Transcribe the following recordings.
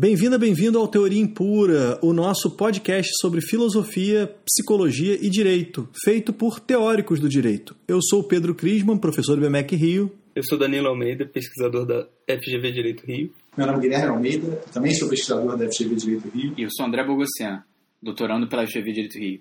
Bem-vinda, bem-vindo ao Teoria Impura, o nosso podcast sobre filosofia, psicologia e direito, feito por teóricos do direito. Eu sou Pedro Crisman, professor do BMEC Rio. Eu sou Danilo Almeida, pesquisador da FGV Direito Rio. Meu nome é Guilherme Almeida, também sou pesquisador da FGV Direito Rio. E eu sou André Bogossian, doutorando pela FGV Direito Rio.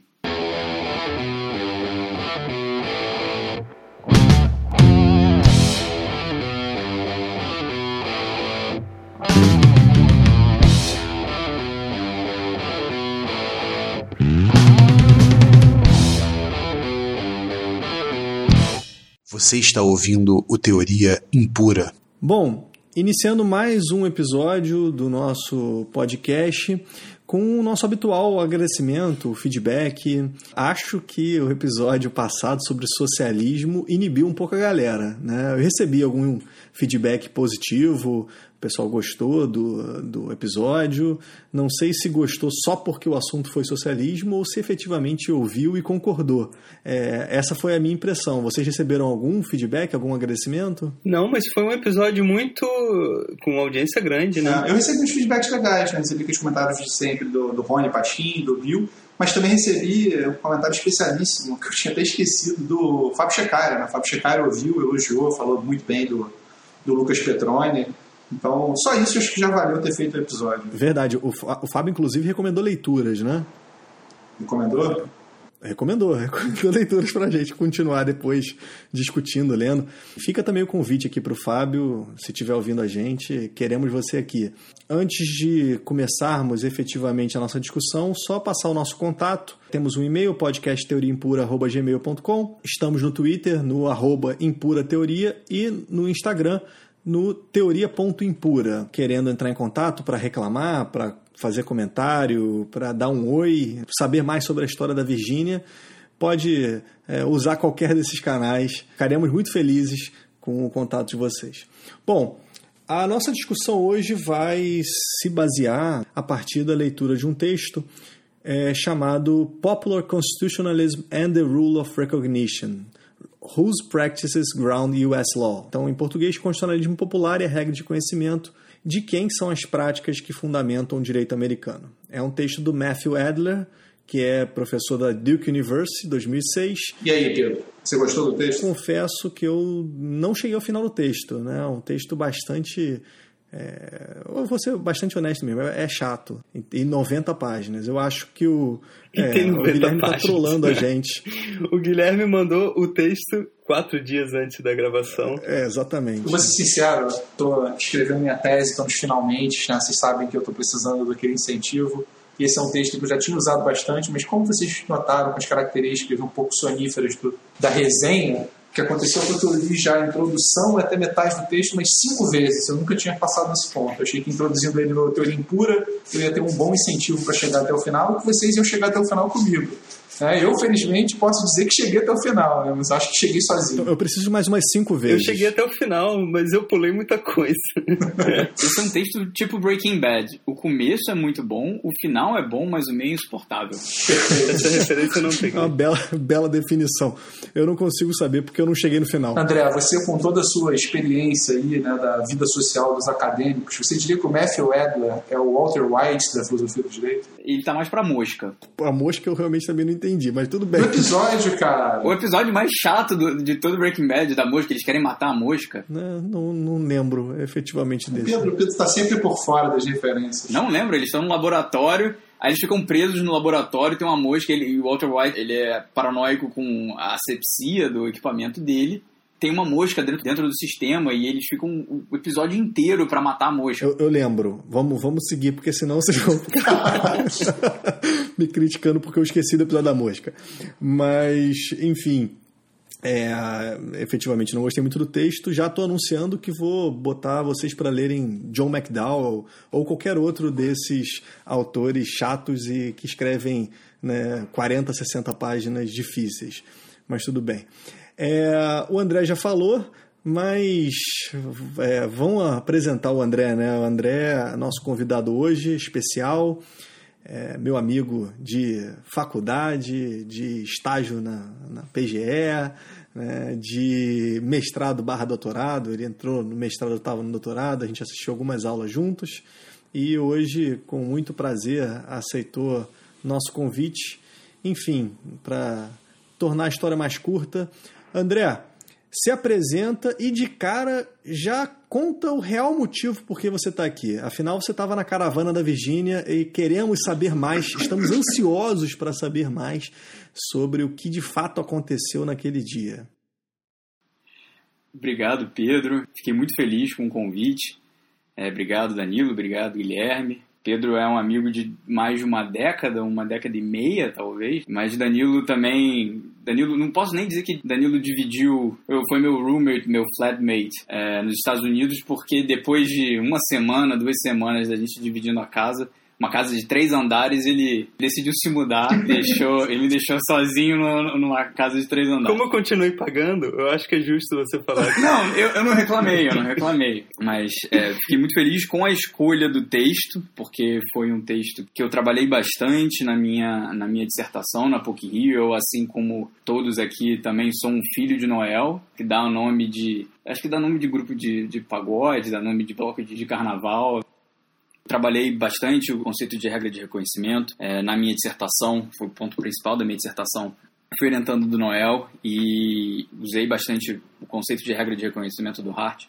Você está ouvindo o Teoria Impura. Bom, iniciando mais um episódio do nosso podcast com o nosso habitual agradecimento, feedback. Acho que o episódio passado sobre socialismo inibiu um pouco a galera. Né? Eu recebi algum feedback positivo, o pessoal gostou do, do episódio. Não sei se gostou só porque o assunto foi socialismo ou se efetivamente ouviu e concordou. É, essa foi a minha impressão. Vocês receberam algum feedback, algum agradecimento? Não, mas foi um episódio muito. com uma audiência grande, né? eu recebi uns feedbacks legais, né? Recebi os comentários de sempre do, do Rony Patim, do Bill. Mas também recebi um comentário especialíssimo, que eu tinha até esquecido, do Fábio Checária. Né? O Fábio Checária ouviu, elogiou, falou muito bem do, do Lucas Petroni. Então, só isso acho que já valeu ter feito o episódio. Verdade. O, o Fábio, inclusive, recomendou leituras, né? Recomendou? Recomendou, recomendou leituras para a gente continuar depois discutindo, lendo. Fica também o convite aqui para o Fábio, se estiver ouvindo a gente, queremos você aqui. Antes de começarmos efetivamente a nossa discussão, só passar o nosso contato. Temos um e-mail, podcastteoriaimpura.gmail.com. Estamos no Twitter, no arroba impurateoria e no Instagram, no teoria.impura, querendo entrar em contato para reclamar, para fazer comentário, para dar um oi, saber mais sobre a história da Virgínia, pode é, usar qualquer desses canais. Ficaremos muito felizes com o contato de vocês. Bom, a nossa discussão hoje vai se basear a partir da leitura de um texto é, chamado Popular Constitutionalism and the Rule of Recognition, Whose Practices Ground U.S. Law. Então, em português, constitucionalismo popular e a regra de conhecimento de quem são as práticas que fundamentam o direito americano. É um texto do Matthew Adler, que é professor da Duke University, 2006. E aí, Pedro? Você gostou do texto? Confesso que eu não cheguei ao final do texto. Né? Um texto bastante é, eu vou ser bastante honesto mesmo, é chato. Em 90 páginas. Eu acho que o, é, o Guilherme está trolando a gente. o Guilherme mandou o texto quatro dias antes da gravação. É, exatamente. Eu vou ser sincero, estou escrevendo minha tese, estamos finalmente, né? vocês sabem que eu estou precisando daquele incentivo. E esse é um texto que eu já tinha usado bastante, mas como vocês notaram com as características um pouco soníferas do, da resenha, que aconteceu foi que eu li já a introdução até metade do texto umas cinco vezes. Eu nunca tinha passado nesse ponto. Eu achei que introduzindo ele no teoria impura, eu ia ter um bom incentivo para chegar até o final, e vocês iam chegar até o final comigo. É, eu, felizmente, posso dizer que cheguei até o final, né? mas acho que cheguei sozinho. Eu preciso de mais umas cinco vezes. Eu cheguei até o final, mas eu pulei muita coisa. Esse é um texto tipo Breaking Bad. O começo é muito bom, o final é bom, mas o meio é insuportável. Essa referência não tem. É uma bela, bela definição. Eu não consigo saber porque eu não cheguei no final. André, você com toda a sua experiência aí, né, da vida social dos acadêmicos, você diria que o Matthew Adler é o Walter White da filosofia do direito? Ele tá mais pra mosca. A mosca eu realmente também não entendi entendi, mas tudo bem. O episódio, cara. O episódio mais chato do, de todo Breaking Bad, da mosca, eles querem matar a mosca. Não, não, não lembro efetivamente desse. Pedro, Pedro está sempre por fora das referências. Não lembro, eles estão no laboratório. Aí eles ficam presos no laboratório, tem uma mosca, ele, o Walter White ele é paranoico com a asepsia do equipamento dele tem uma mosca dentro, dentro do sistema e eles ficam o episódio inteiro para matar a mosca. Eu, eu, lembro. Vamos, vamos seguir, porque senão vocês vão ficar me criticando porque eu esqueci do episódio da mosca. Mas, enfim. É, efetivamente não gostei muito do texto. Já estou anunciando que vou botar vocês para lerem John McDowell ou qualquer outro desses autores chatos e que escrevem né, 40, 60 páginas difíceis. Mas tudo bem. É, o André já falou, mas é, vamos apresentar o André, né? O André, nosso convidado hoje, especial, é, meu amigo de faculdade, de estágio na, na PGE, né? de mestrado barra doutorado. Ele entrou no mestrado, estava no doutorado, a gente assistiu algumas aulas juntos. e hoje, com muito prazer, aceitou nosso convite. Enfim, para tornar a história mais curta, André, se apresenta e de cara já conta o real motivo por que você está aqui. Afinal, você estava na caravana da Virgínia e queremos saber mais, estamos ansiosos para saber mais sobre o que de fato aconteceu naquele dia. Obrigado, Pedro. Fiquei muito feliz com o convite. É, obrigado, Danilo. Obrigado, Guilherme. Pedro é um amigo de mais de uma década, uma década e meia, talvez. Mas Danilo também. Danilo, não posso nem dizer que Danilo dividiu. Foi meu roommate, meu flatmate é, nos Estados Unidos, porque depois de uma semana, duas semanas da gente dividindo a casa, uma casa de três andares, ele decidiu se mudar, deixou, ele me deixou sozinho no, numa casa de três andares. Como eu continuei pagando, eu acho que é justo você falar. não, eu, eu não reclamei, eu não reclamei. Mas é, fiquei muito feliz com a escolha do texto, porque foi um texto que eu trabalhei bastante na minha, na minha dissertação na PUC Rio. Eu, assim como todos aqui, também sou um filho de Noel, que dá o nome de acho que dá nome de grupo de, de pagode, dá nome de bloco de, de carnaval. Trabalhei bastante o conceito de regra de reconhecimento é, na minha dissertação, foi o ponto principal da minha dissertação. Fui orientando do Noel e usei bastante o conceito de regra de reconhecimento do Hart.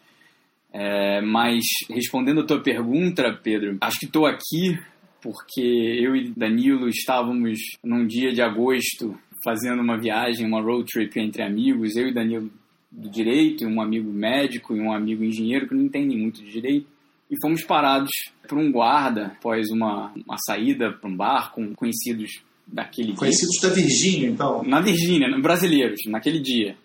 É, mas respondendo a tua pergunta, Pedro, acho que estou aqui porque eu e Danilo estávamos num dia de agosto fazendo uma viagem, uma road trip entre amigos, eu e Danilo do direito, um amigo médico e um amigo engenheiro que não entendem muito de direito e fomos parados por um guarda após uma, uma saída para um bar com conhecidos daquele conhecidos dia. da Virgínia, então? Na Virgínia, brasileiros, naquele dia.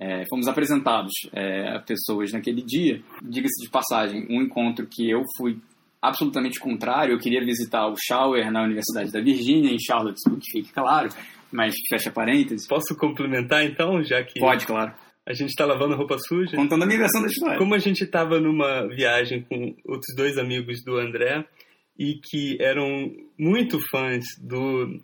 É, fomos apresentados é, a pessoas naquele dia. Diga-se de passagem, um encontro que eu fui absolutamente contrário. Eu queria visitar o Shower na Universidade da Virgínia, em Charlottesville, que fique claro, mas fecha parênteses. Posso complementar então, já que. Pode, claro. A gente está lavando roupa suja. Contando a minha versão da história. Como a gente estava numa viagem com outros dois amigos do André e que eram muito fãs do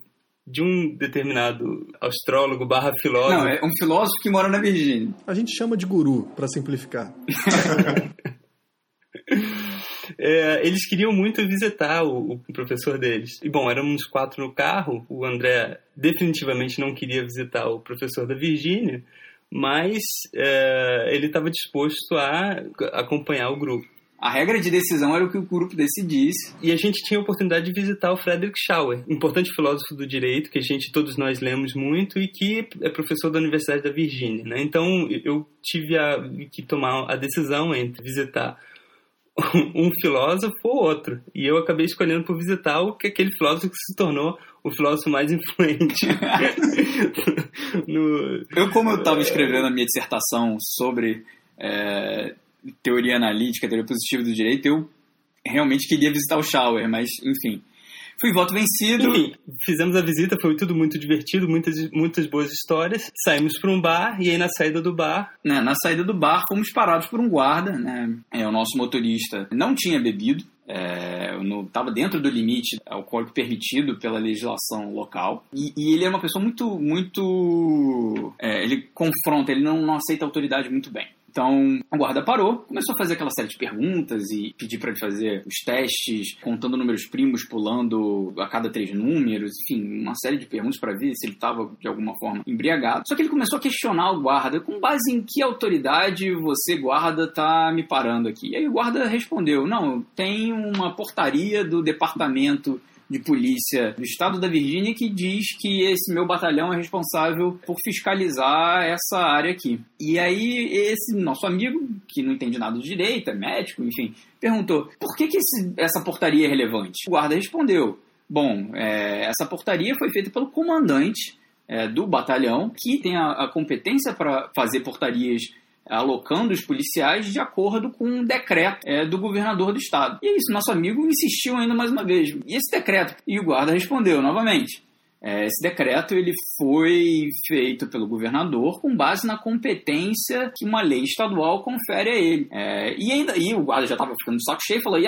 de um determinado astrólogo barra filósofo. Não, é um filósofo que mora na Virgínia. A gente chama de guru, para simplificar. é, eles queriam muito visitar o, o, professor deles. E bom, éramos quatro no carro. O André definitivamente não queria visitar o professor da Virgínia mas é, ele estava disposto a acompanhar o grupo. A regra de decisão era o que o grupo decidisse. E a gente tinha a oportunidade de visitar o Frederick Schauer, importante filósofo do direito, que a gente, todos nós lemos muito e que é professor da Universidade da Virgínia. Né? Então eu tive a, que tomar a decisão entre visitar um filósofo ou outro. E eu acabei escolhendo por visitar o que aquele filósofo que se tornou o filósofo mais influente. no... Eu, como eu estava escrevendo a minha dissertação sobre é, teoria analítica, teoria positiva do direito, eu realmente queria visitar o Schauer, mas enfim. Fui voto vencido. Enfim, fizemos a visita, foi tudo muito divertido, muitas, muitas boas histórias. Saímos para um bar e aí na saída do bar. Né, na saída do bar fomos parados por um guarda, né? É, o nosso motorista não tinha bebido, é, estava dentro do limite alcoólico permitido pela legislação local e, e ele é uma pessoa muito muito é, ele confronta ele não, não aceita a autoridade muito bem então, o guarda parou, começou a fazer aquela série de perguntas e pedir para ele fazer os testes, contando números primos, pulando a cada três números, enfim, uma série de perguntas para ver se ele estava de alguma forma embriagado. Só que ele começou a questionar o guarda, com base em que autoridade você, guarda, tá me parando aqui? E aí o guarda respondeu: Não, tem uma portaria do departamento de polícia do estado da Virgínia que diz que esse meu batalhão é responsável por fiscalizar essa área aqui. E aí esse nosso amigo, que não entende nada de direito, é médico, enfim, perguntou por que, que esse, essa portaria é relevante? O guarda respondeu, bom, é, essa portaria foi feita pelo comandante é, do batalhão, que tem a, a competência para fazer portarias alocando os policiais de acordo com um decreto é, do governador do estado. E é isso, nosso amigo insistiu ainda mais uma vez. E esse decreto? E o guarda respondeu novamente. É, esse decreto ele foi feito pelo governador com base na competência que uma lei estadual confere a ele. É, e ainda e o guarda já estava ficando de saco cheio e falou: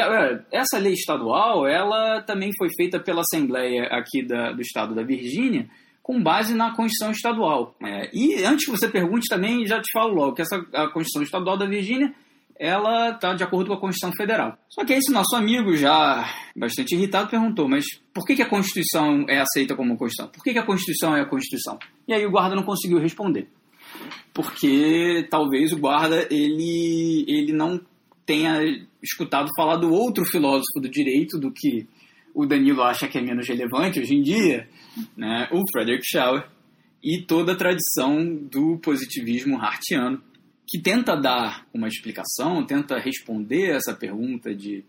essa lei estadual ela também foi feita pela Assembleia aqui da, do estado da Virgínia com base na Constituição Estadual. É, e antes que você pergunte também, já te falo logo que essa a Constituição Estadual da Virgínia ela está de acordo com a Constituição Federal. Só que esse nosso amigo, já bastante irritado, perguntou: mas por que, que a Constituição é aceita como Constituição? Por que, que a Constituição é a Constituição? E aí o guarda não conseguiu responder. Porque talvez o guarda ele, ele não tenha escutado falar do outro filósofo do direito, do que o Danilo acha que é menos relevante hoje em dia, né? o Frederick Schauer, e toda a tradição do positivismo hartiano, que tenta dar uma explicação, tenta responder essa pergunta de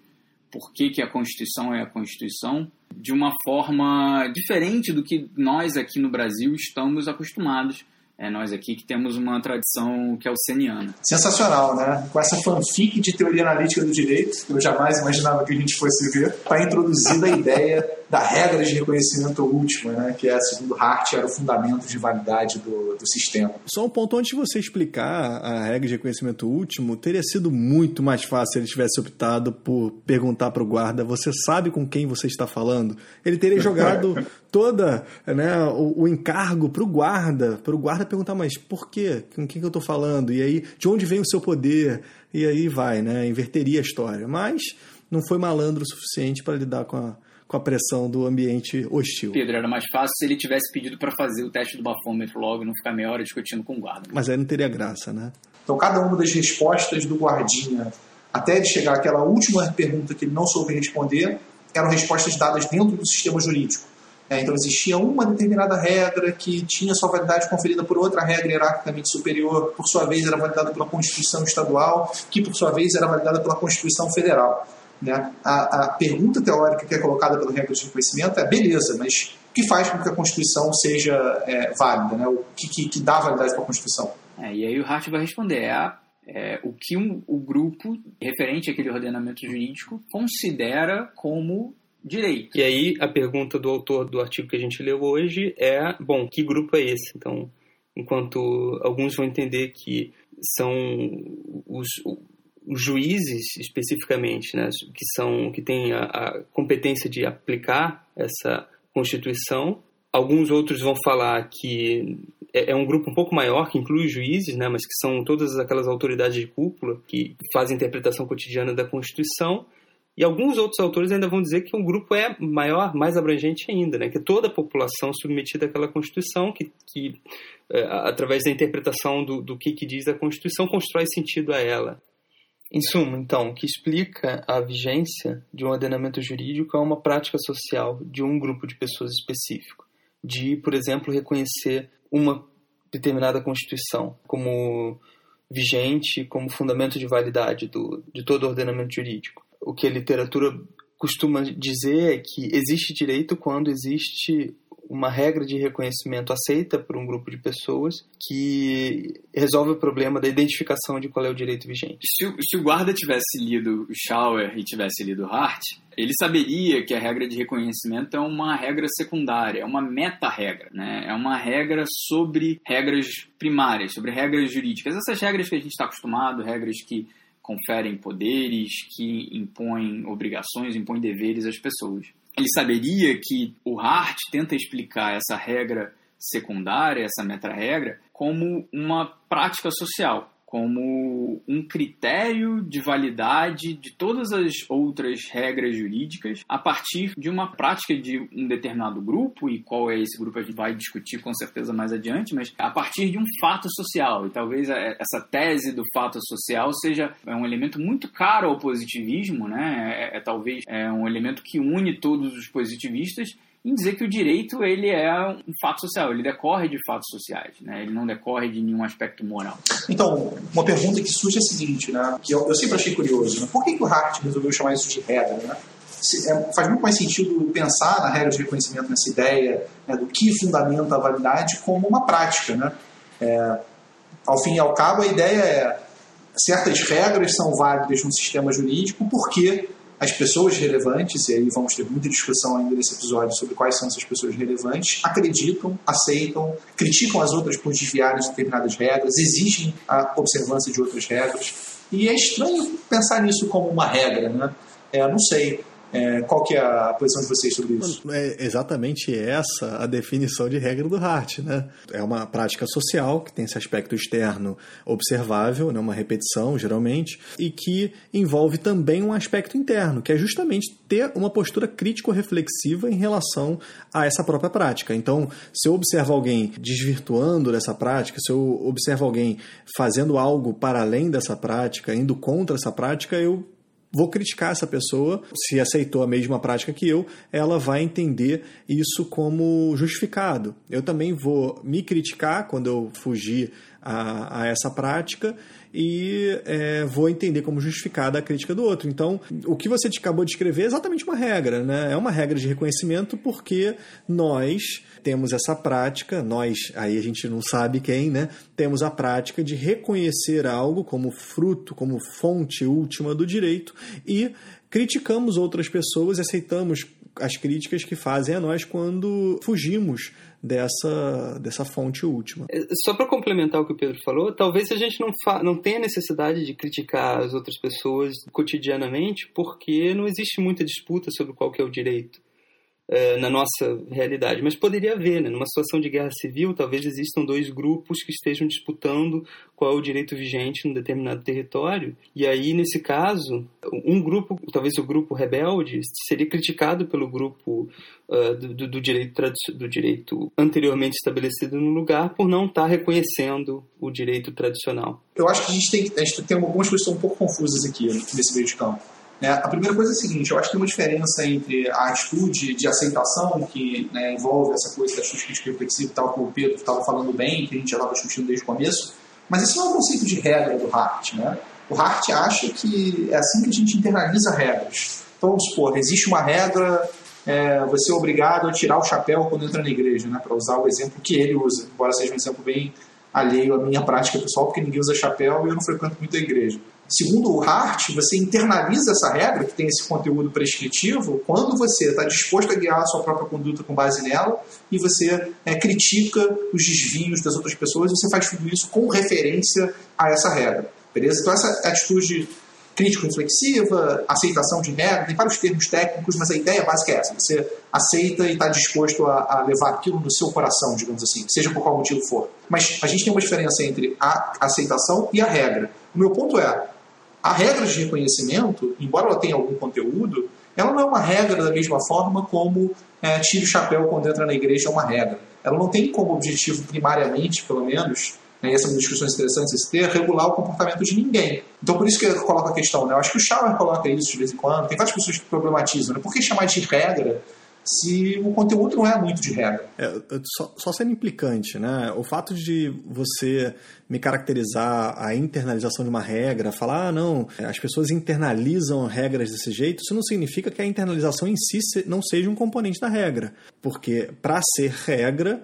por que, que a Constituição é a Constituição de uma forma diferente do que nós aqui no Brasil estamos acostumados é nós aqui que temos uma tradição que é. Sensacional, né? Com essa fanfic de teoria analítica do direito, que eu jamais imaginava que a gente fosse ver, para introduzir a ideia da regra de reconhecimento último, né? que é, segundo Hart, era o fundamento de validade do, do sistema. Só um ponto antes de você explicar a regra de reconhecimento último, teria sido muito mais fácil se ele tivesse optado por perguntar para o guarda: você sabe com quem você está falando? Ele teria jogado toda né, o, o encargo para o guarda, para o guarda perguntar, mas por quê? Com quem que eu estou falando? E aí, de onde vem o seu poder? E aí vai, né? Inverteria a história. Mas não foi malandro o suficiente para lidar com a, com a pressão do ambiente hostil. Pedro, era mais fácil se ele tivesse pedido para fazer o teste do bafômetro logo e não ficar meia hora discutindo com o guarda. Mas aí não teria graça, né? Então, cada uma das respostas do guardinha, até de chegar àquela última pergunta que ele não soube responder, eram respostas dadas dentro do sistema jurídico. É, então existia uma determinada regra que tinha sua validade conferida por outra regra hierarquicamente superior, por sua vez era validada pela Constituição Estadual, que por sua vez era validada pela Constituição Federal. Né? A, a pergunta teórica que é colocada pela regra de reconhecimento é beleza, mas o que faz com que a Constituição seja é, válida? Né? O que, que, que, dá validade para a Constituição? É, e aí o Hart vai responder, é, é o que um, o grupo referente àquele ordenamento jurídico considera como direito. E aí a pergunta do autor do artigo que a gente leu hoje é, bom, que grupo é esse? Então, enquanto alguns vão entender que são os, os juízes especificamente, né, que são que têm a, a competência de aplicar essa Constituição, alguns outros vão falar que é, é um grupo um pouco maior, que inclui juízes, né, mas que são todas aquelas autoridades de cúpula que fazem interpretação cotidiana da Constituição. E alguns outros autores ainda vão dizer que o grupo é maior, mais abrangente ainda, né? que toda a população submetida àquela Constituição, que, que é, através da interpretação do, do que, que diz a Constituição, constrói sentido a ela. Em suma, então, o que explica a vigência de um ordenamento jurídico é uma prática social de um grupo de pessoas específico, de, por exemplo, reconhecer uma determinada Constituição como vigente, como fundamento de validade do, de todo ordenamento jurídico. O que a literatura costuma dizer é que existe direito quando existe uma regra de reconhecimento aceita por um grupo de pessoas que resolve o problema da identificação de qual é o direito vigente. Se, se o guarda tivesse lido Schauer e tivesse lido Hart, ele saberia que a regra de reconhecimento é uma regra secundária, é uma meta-regra, né? é uma regra sobre regras primárias, sobre regras jurídicas. Essas regras que a gente está acostumado, regras que conferem poderes, que impõem obrigações, impõem deveres às pessoas. Ele saberia que o Hart tenta explicar essa regra secundária, essa meta-regra, como uma prática social como um critério de validade de todas as outras regras jurídicas a partir de uma prática de um determinado grupo, e qual é esse grupo a gente vai discutir com certeza mais adiante, mas a partir de um fato social. E talvez essa tese do fato social seja um elemento muito caro ao positivismo, né? É, é talvez é um elemento que une todos os positivistas em dizer que o direito ele é um fato social, ele decorre de fatos sociais, né? ele não decorre de nenhum aspecto moral. Então, uma pergunta que surge é a seguinte, né? que eu, eu sempre achei curioso, né? por que, que o Hart resolveu chamar isso de regra? Né? Se, é, faz muito mais sentido pensar na regra de reconhecimento, nessa ideia né, do que fundamenta a validade como uma prática. Né? É, ao fim e ao cabo, a ideia é certas regras são válidas no sistema jurídico porque as pessoas relevantes, e aí vamos ter muita discussão ainda nesse episódio sobre quais são essas pessoas relevantes, acreditam, aceitam, criticam as outras por desviarem de determinadas regras, exigem a observância de outras regras. E é estranho pensar nisso como uma regra, né? É, não sei. É, qual que é a posição de vocês sobre isso? É exatamente essa a definição de regra do Hart, né? É uma prática social que tem esse aspecto externo observável, né? uma repetição, geralmente, e que envolve também um aspecto interno, que é justamente ter uma postura crítico-reflexiva em relação a essa própria prática. Então, se eu observo alguém desvirtuando dessa prática, se eu observo alguém fazendo algo para além dessa prática, indo contra essa prática, eu vou criticar essa pessoa, se aceitou a mesma prática que eu, ela vai entender isso como justificado. Eu também vou me criticar quando eu fugir a, a essa prática e é, vou entender como justificada a crítica do outro. Então, o que você acabou de escrever é exatamente uma regra, né? É uma regra de reconhecimento porque nós temos essa prática, nós, aí a gente não sabe quem, né? Temos a prática de reconhecer algo como fruto, como fonte última do direito e criticamos outras pessoas aceitamos as críticas que fazem a nós quando fugimos dessa, dessa fonte última. É, só para complementar o que o Pedro falou, talvez a gente não, não tenha necessidade de criticar as outras pessoas cotidianamente, porque não existe muita disputa sobre qual é o direito. É, na nossa realidade, mas poderia haver, né? numa situação de guerra civil, talvez existam dois grupos que estejam disputando qual é o direito vigente num determinado território, e aí, nesse caso, um grupo, talvez o grupo rebelde, seria criticado pelo grupo uh, do, do, direito do direito anteriormente estabelecido no lugar por não estar reconhecendo o direito tradicional. Eu acho que a gente tem, a gente tem algumas coisas que estão um pouco confusas aqui nesse meio de campo. Né? A primeira coisa é a seguinte, eu acho que tem uma diferença entre a atitude de aceitação, que né, envolve essa coisa da crítica reflexiva, tal, que o Pedro estava falando bem, que a gente já estava discutindo desde o começo, mas esse não é o conceito de regra do Hart. Né? O Hart acha que é assim que a gente internaliza regras. Então, vamos supor, existe uma regra, é, você é obrigado a tirar o chapéu quando entra na igreja, né? para usar o exemplo que ele usa, embora seja um exemplo bem alheio à minha prática pessoal, porque ninguém usa chapéu e eu não frequento muito a igreja. Segundo o Hart, você internaliza essa regra, que tem esse conteúdo prescritivo, quando você está disposto a guiar a sua própria conduta com base nela e você é, critica os desvios das outras pessoas, você faz tudo isso com referência a essa regra. Beleza? Então, essa atitude crítico-reflexiva, aceitação de regra, tem vários termos técnicos, mas a ideia básica é essa: você aceita e está disposto a, a, levar aquilo no seu coração, digamos assim, seja por qual motivo for. Mas a gente tem uma diferença entre a aceitação e a regra. O meu ponto é: a regra de reconhecimento, embora ela tenha algum conteúdo, ela não é uma regra da mesma forma como é, tire o chapéu quando entra na igreja é uma regra. Ela não tem como objetivo, primariamente, pelo menos, né, e essa é uma discussão interessante esse ter, regular o comportamento de ninguém. Então, por isso que eu coloco a questão, né? eu acho que o Schauer coloca isso de vez em quando, tem várias pessoas que problematizam, né? por que chamar de regra se o conteúdo não é muito de regra. É, só, só, sendo implicante, né? O fato de você me caracterizar a internalização de uma regra, falar, ah, não, as pessoas internalizam regras desse jeito, isso não significa que a internalização em si não seja um componente da regra. Porque, para ser regra,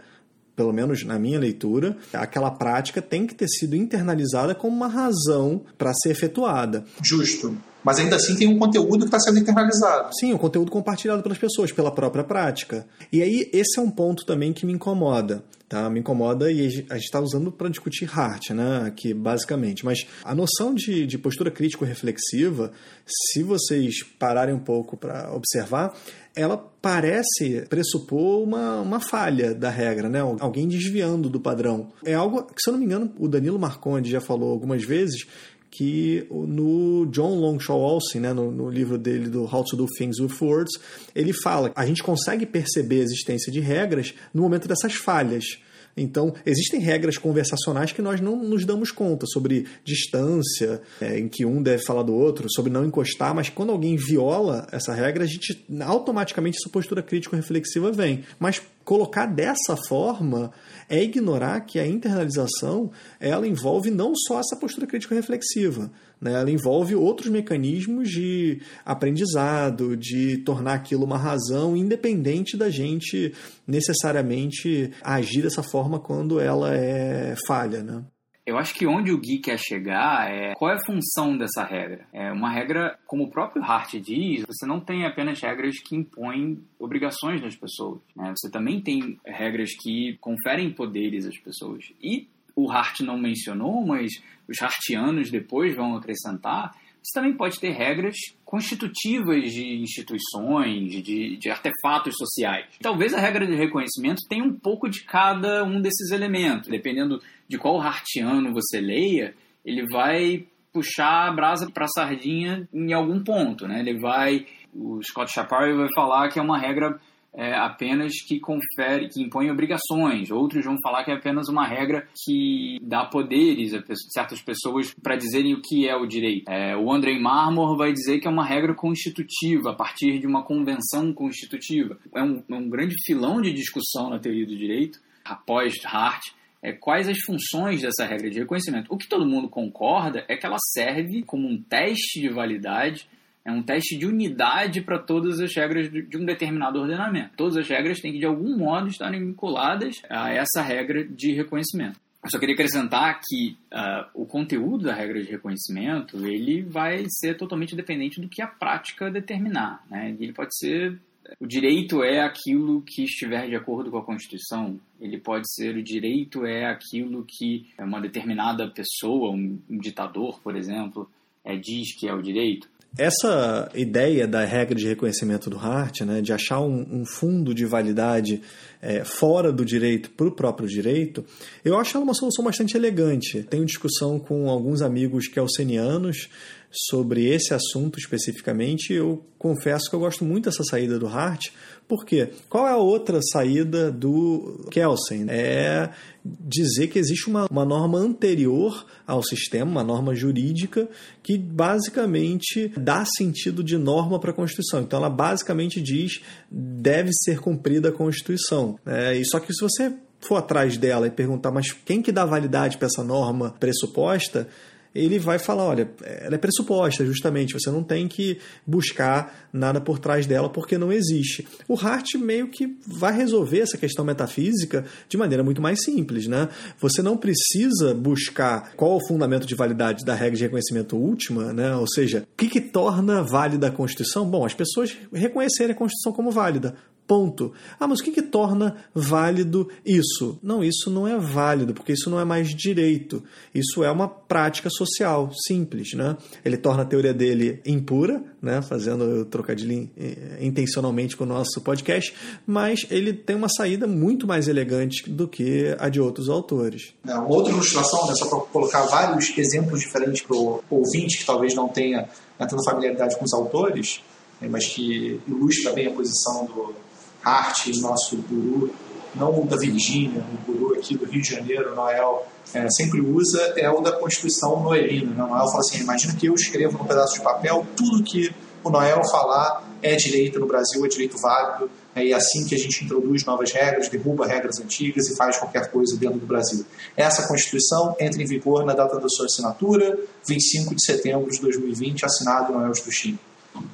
pelo menos na minha leitura, aquela prática tem que ter sido internalizada como uma razão para ser efetuada. Justo. Mas ainda assim tem um conteúdo que está sendo internalizado. Sim, um conteúdo compartilhado pelas pessoas, pela própria prática. E aí, esse é um ponto também que me incomoda. Tá? Me incomoda e a gente está usando para discutir Hart, né? aqui, basicamente. Mas a noção de, de postura crítico-reflexiva, se vocês pararem um pouco para observar, ela parece pressupor uma, uma falha da regra, né? Alguém desviando do padrão. É algo que, se eu não me engano, o Danilo Marconde já falou algumas vezes, que no John Longshaw Olsen, né, no, no, livro dele do How to Do Things with Words, ele fala a gente consegue perceber a existência de regras no momento dessas falhas. Então, existem regras conversacionais que nós não nos damos conta sobre distância, é, em que um deve falar do outro, sobre não encostar, mas quando alguém viola essa regra, a gente automaticamente essa postura crítico-reflexiva vem. Mas colocar dessa forma é ignorar que a internalização ela envolve não só essa postura crítico-reflexiva, né? ela envolve outros mecanismos de aprendizado, de tornar aquilo uma razão, independente da gente necessariamente agir dessa forma quando ela é falha. Né? Eu acho que onde o Gui quer chegar é qual é a função dessa regra. É uma regra, como o próprio Hart diz, você não tem apenas regras que impõem obrigações nas pessoas. Né? Você também tem regras que conferem poderes às pessoas. E o Hart não mencionou, mas os Hartianos depois vão acrescentar você também pode ter regras constitutivas de instituições, de, de artefatos sociais. Talvez a regra de reconhecimento tenha um pouco de cada um desses elementos. Dependendo de qual hartiano você leia, ele vai puxar a brasa para a sardinha em algum ponto. Né? Ele vai. O Scott Shapiro vai falar que é uma regra é, apenas que confere, que impõe obrigações. Outros vão falar que é apenas uma regra que dá poderes a certas pessoas para dizerem o que é o direito. É, o Andrei Marmor vai dizer que é uma regra constitutiva, a partir de uma convenção constitutiva. É um, é um grande filão de discussão na teoria do direito, após Hart, é, quais as funções dessa regra de reconhecimento. O que todo mundo concorda é que ela serve como um teste de validade é um teste de unidade para todas as regras de um determinado ordenamento. Todas as regras têm que, de algum modo, estarem vinculadas a essa regra de reconhecimento. Eu só queria acrescentar que uh, o conteúdo da regra de reconhecimento ele vai ser totalmente dependente do que a prática determinar. Né? Ele pode ser o direito é aquilo que estiver de acordo com a Constituição. Ele pode ser o direito é aquilo que uma determinada pessoa, um, ditador, por exemplo, é, diz que é o direito. Essa ideia da regra de reconhecimento do Hart, né, de achar um, um fundo de validade é, fora do direito para o próprio direito, eu acho ela uma solução bastante elegante. Tenho discussão com alguns amigos kelsenianos sobre esse assunto especificamente. Eu confesso que eu gosto muito dessa saída do Hart. Por quê? Qual é a outra saída do Kelsen? É dizer que existe uma, uma norma anterior ao sistema, uma norma jurídica, que basicamente dá sentido de norma para a Constituição. Então, ela basicamente diz deve ser cumprida a Constituição. É, e só que se você for atrás dela e perguntar, mas quem que dá validade para essa norma pressuposta? Ele vai falar: olha, ela é pressuposta, justamente, você não tem que buscar nada por trás dela porque não existe. O Hart meio que vai resolver essa questão metafísica de maneira muito mais simples, né? Você não precisa buscar qual o fundamento de validade da regra de reconhecimento última, né? Ou seja, o que, que torna válida a Constituição? Bom, as pessoas reconhecerem a Constituição como válida. Ponto. Ah, mas o que, que torna válido isso? Não, isso não é válido, porque isso não é mais direito. Isso é uma prática social simples. Né? Ele torna a teoria dele impura, né? fazendo trocadilho eh, intencionalmente com o nosso podcast, mas ele tem uma saída muito mais elegante do que a de outros autores. É, uma outra ilustração, né, só para colocar vários exemplos diferentes para o ouvinte que talvez não tenha tanta familiaridade com os autores, né, mas que ilustra bem a posição do Arte, nosso guru, não o da Virgínia, o guru aqui do Rio de Janeiro, Noel, é, sempre usa, é o da Constituição Noelina. Né? Noel fala assim: imagina que eu escrevo num pedaço de papel tudo que o Noel falar é direito no Brasil, é direito válido, é, e assim que a gente introduz novas regras, derruba regras antigas e faz qualquer coisa dentro do Brasil. Essa Constituição entra em vigor na data da sua assinatura, 25 de setembro de 2020, assinado Noel Struchin.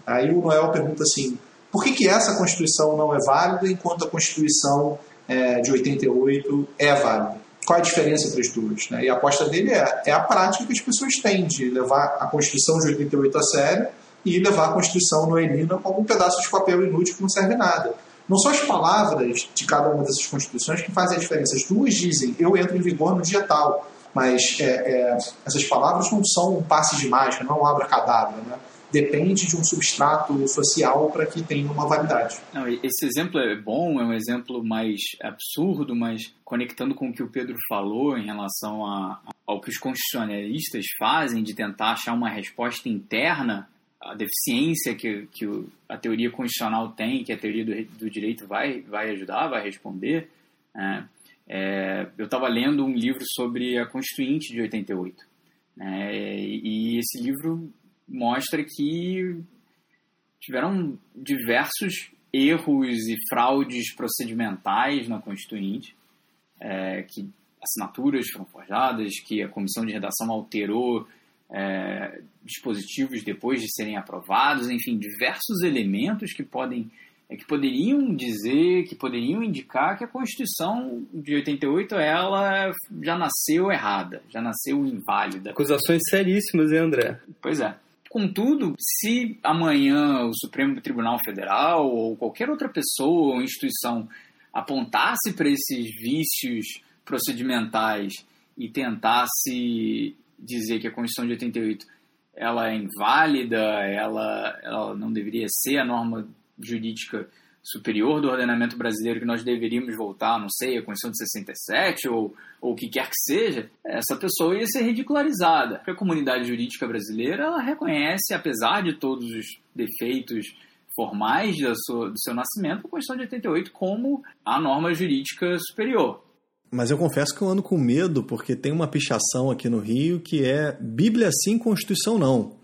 Aí o Noel pergunta assim: por que, que essa Constituição não é válida enquanto a Constituição é, de 88 é válida? Qual é a diferença entre as duas? Né? E a aposta dele é, é a prática que as pessoas têm de levar a Constituição de 88 a sério e levar a Constituição noelina como um pedaço de papel inútil que não serve nada. Não são as palavras de cada uma dessas constituições que fazem a diferença. As duas dizem, eu entro em vigor no dia tal, mas é, é, essas palavras não são um passe de mágica, não abra cadáver. Né? Depende de um substrato social para que tenha uma validade. Não, esse exemplo é bom, é um exemplo mais absurdo, mas conectando com o que o Pedro falou em relação a, ao que os constitucionalistas fazem de tentar achar uma resposta interna à deficiência que, que a teoria constitucional tem, que a teoria do, do direito vai, vai ajudar, vai responder. Né? É, eu estava lendo um livro sobre a Constituinte de 88. Né? E esse livro mostra que tiveram diversos erros e fraudes procedimentais na Constituinte, é, que assinaturas foram forjadas, que a comissão de redação alterou é, dispositivos depois de serem aprovados, enfim, diversos elementos que podem é, que poderiam dizer, que poderiam indicar que a Constituição de 88 ela já nasceu errada, já nasceu inválida. Acusações seríssimas, hein, André? Pois é. Contudo, se amanhã o Supremo Tribunal Federal ou qualquer outra pessoa ou instituição apontasse para esses vícios procedimentais e tentasse dizer que a Constituição de 88 ela é inválida, ela, ela não deveria ser a norma jurídica superior do ordenamento brasileiro que nós deveríamos voltar, não sei, a Constituição de 67 ou, o que quer que seja, essa pessoa ia ser ridicularizada. Porque a comunidade jurídica brasileira ela reconhece, apesar de todos os defeitos formais seu, do seu nascimento, a Constituição de 88 como a norma jurídica superior. Mas eu confesso que eu ando com medo, porque tem uma pichação aqui no Rio que é Bíblia sim, Constituição não.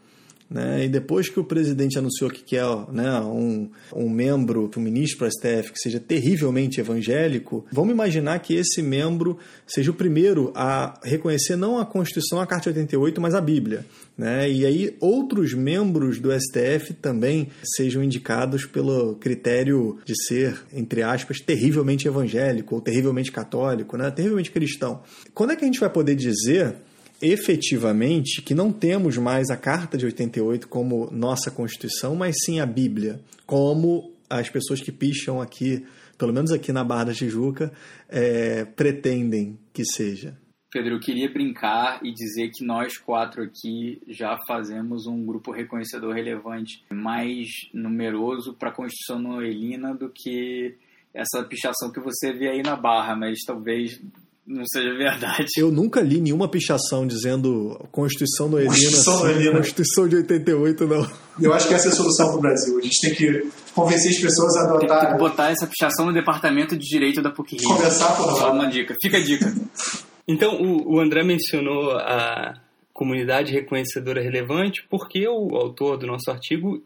Né? E depois que o presidente anunciou que quer né, um, um membro, um ministro do STF que seja terrivelmente evangélico, vamos imaginar que esse membro seja o primeiro a reconhecer não a Constituição, a Carta 88, mas a Bíblia. Né? E aí outros membros do STF também sejam indicados pelo critério de ser, entre aspas, terrivelmente evangélico ou terrivelmente católico, né? terrivelmente cristão. Quando é que a gente vai poder dizer efetivamente que não temos mais a Carta de 88 como nossa Constituição, mas sim a Bíblia, como as pessoas que picham aqui, pelo menos aqui na Barra da Tijuca, é, pretendem que seja. Pedro, eu queria brincar e dizer que nós quatro aqui já fazemos um grupo reconhecedor relevante mais numeroso para a Constituição noelina do que essa pichação que você vê aí na Barra, mas talvez não seja verdade. Eu nunca li nenhuma pichação dizendo Constituição noelina, Constituição sim, noelina. Constituição de 88, não. Eu acho que essa é a solução para o Brasil. A gente tem que convencer as pessoas a Tem que adotar, botar essa pichação no Departamento de Direito da PUC Rio. começar por lá. uma dica. Fica a dica. Então, o, o André mencionou a comunidade reconhecedora relevante porque o autor do nosso artigo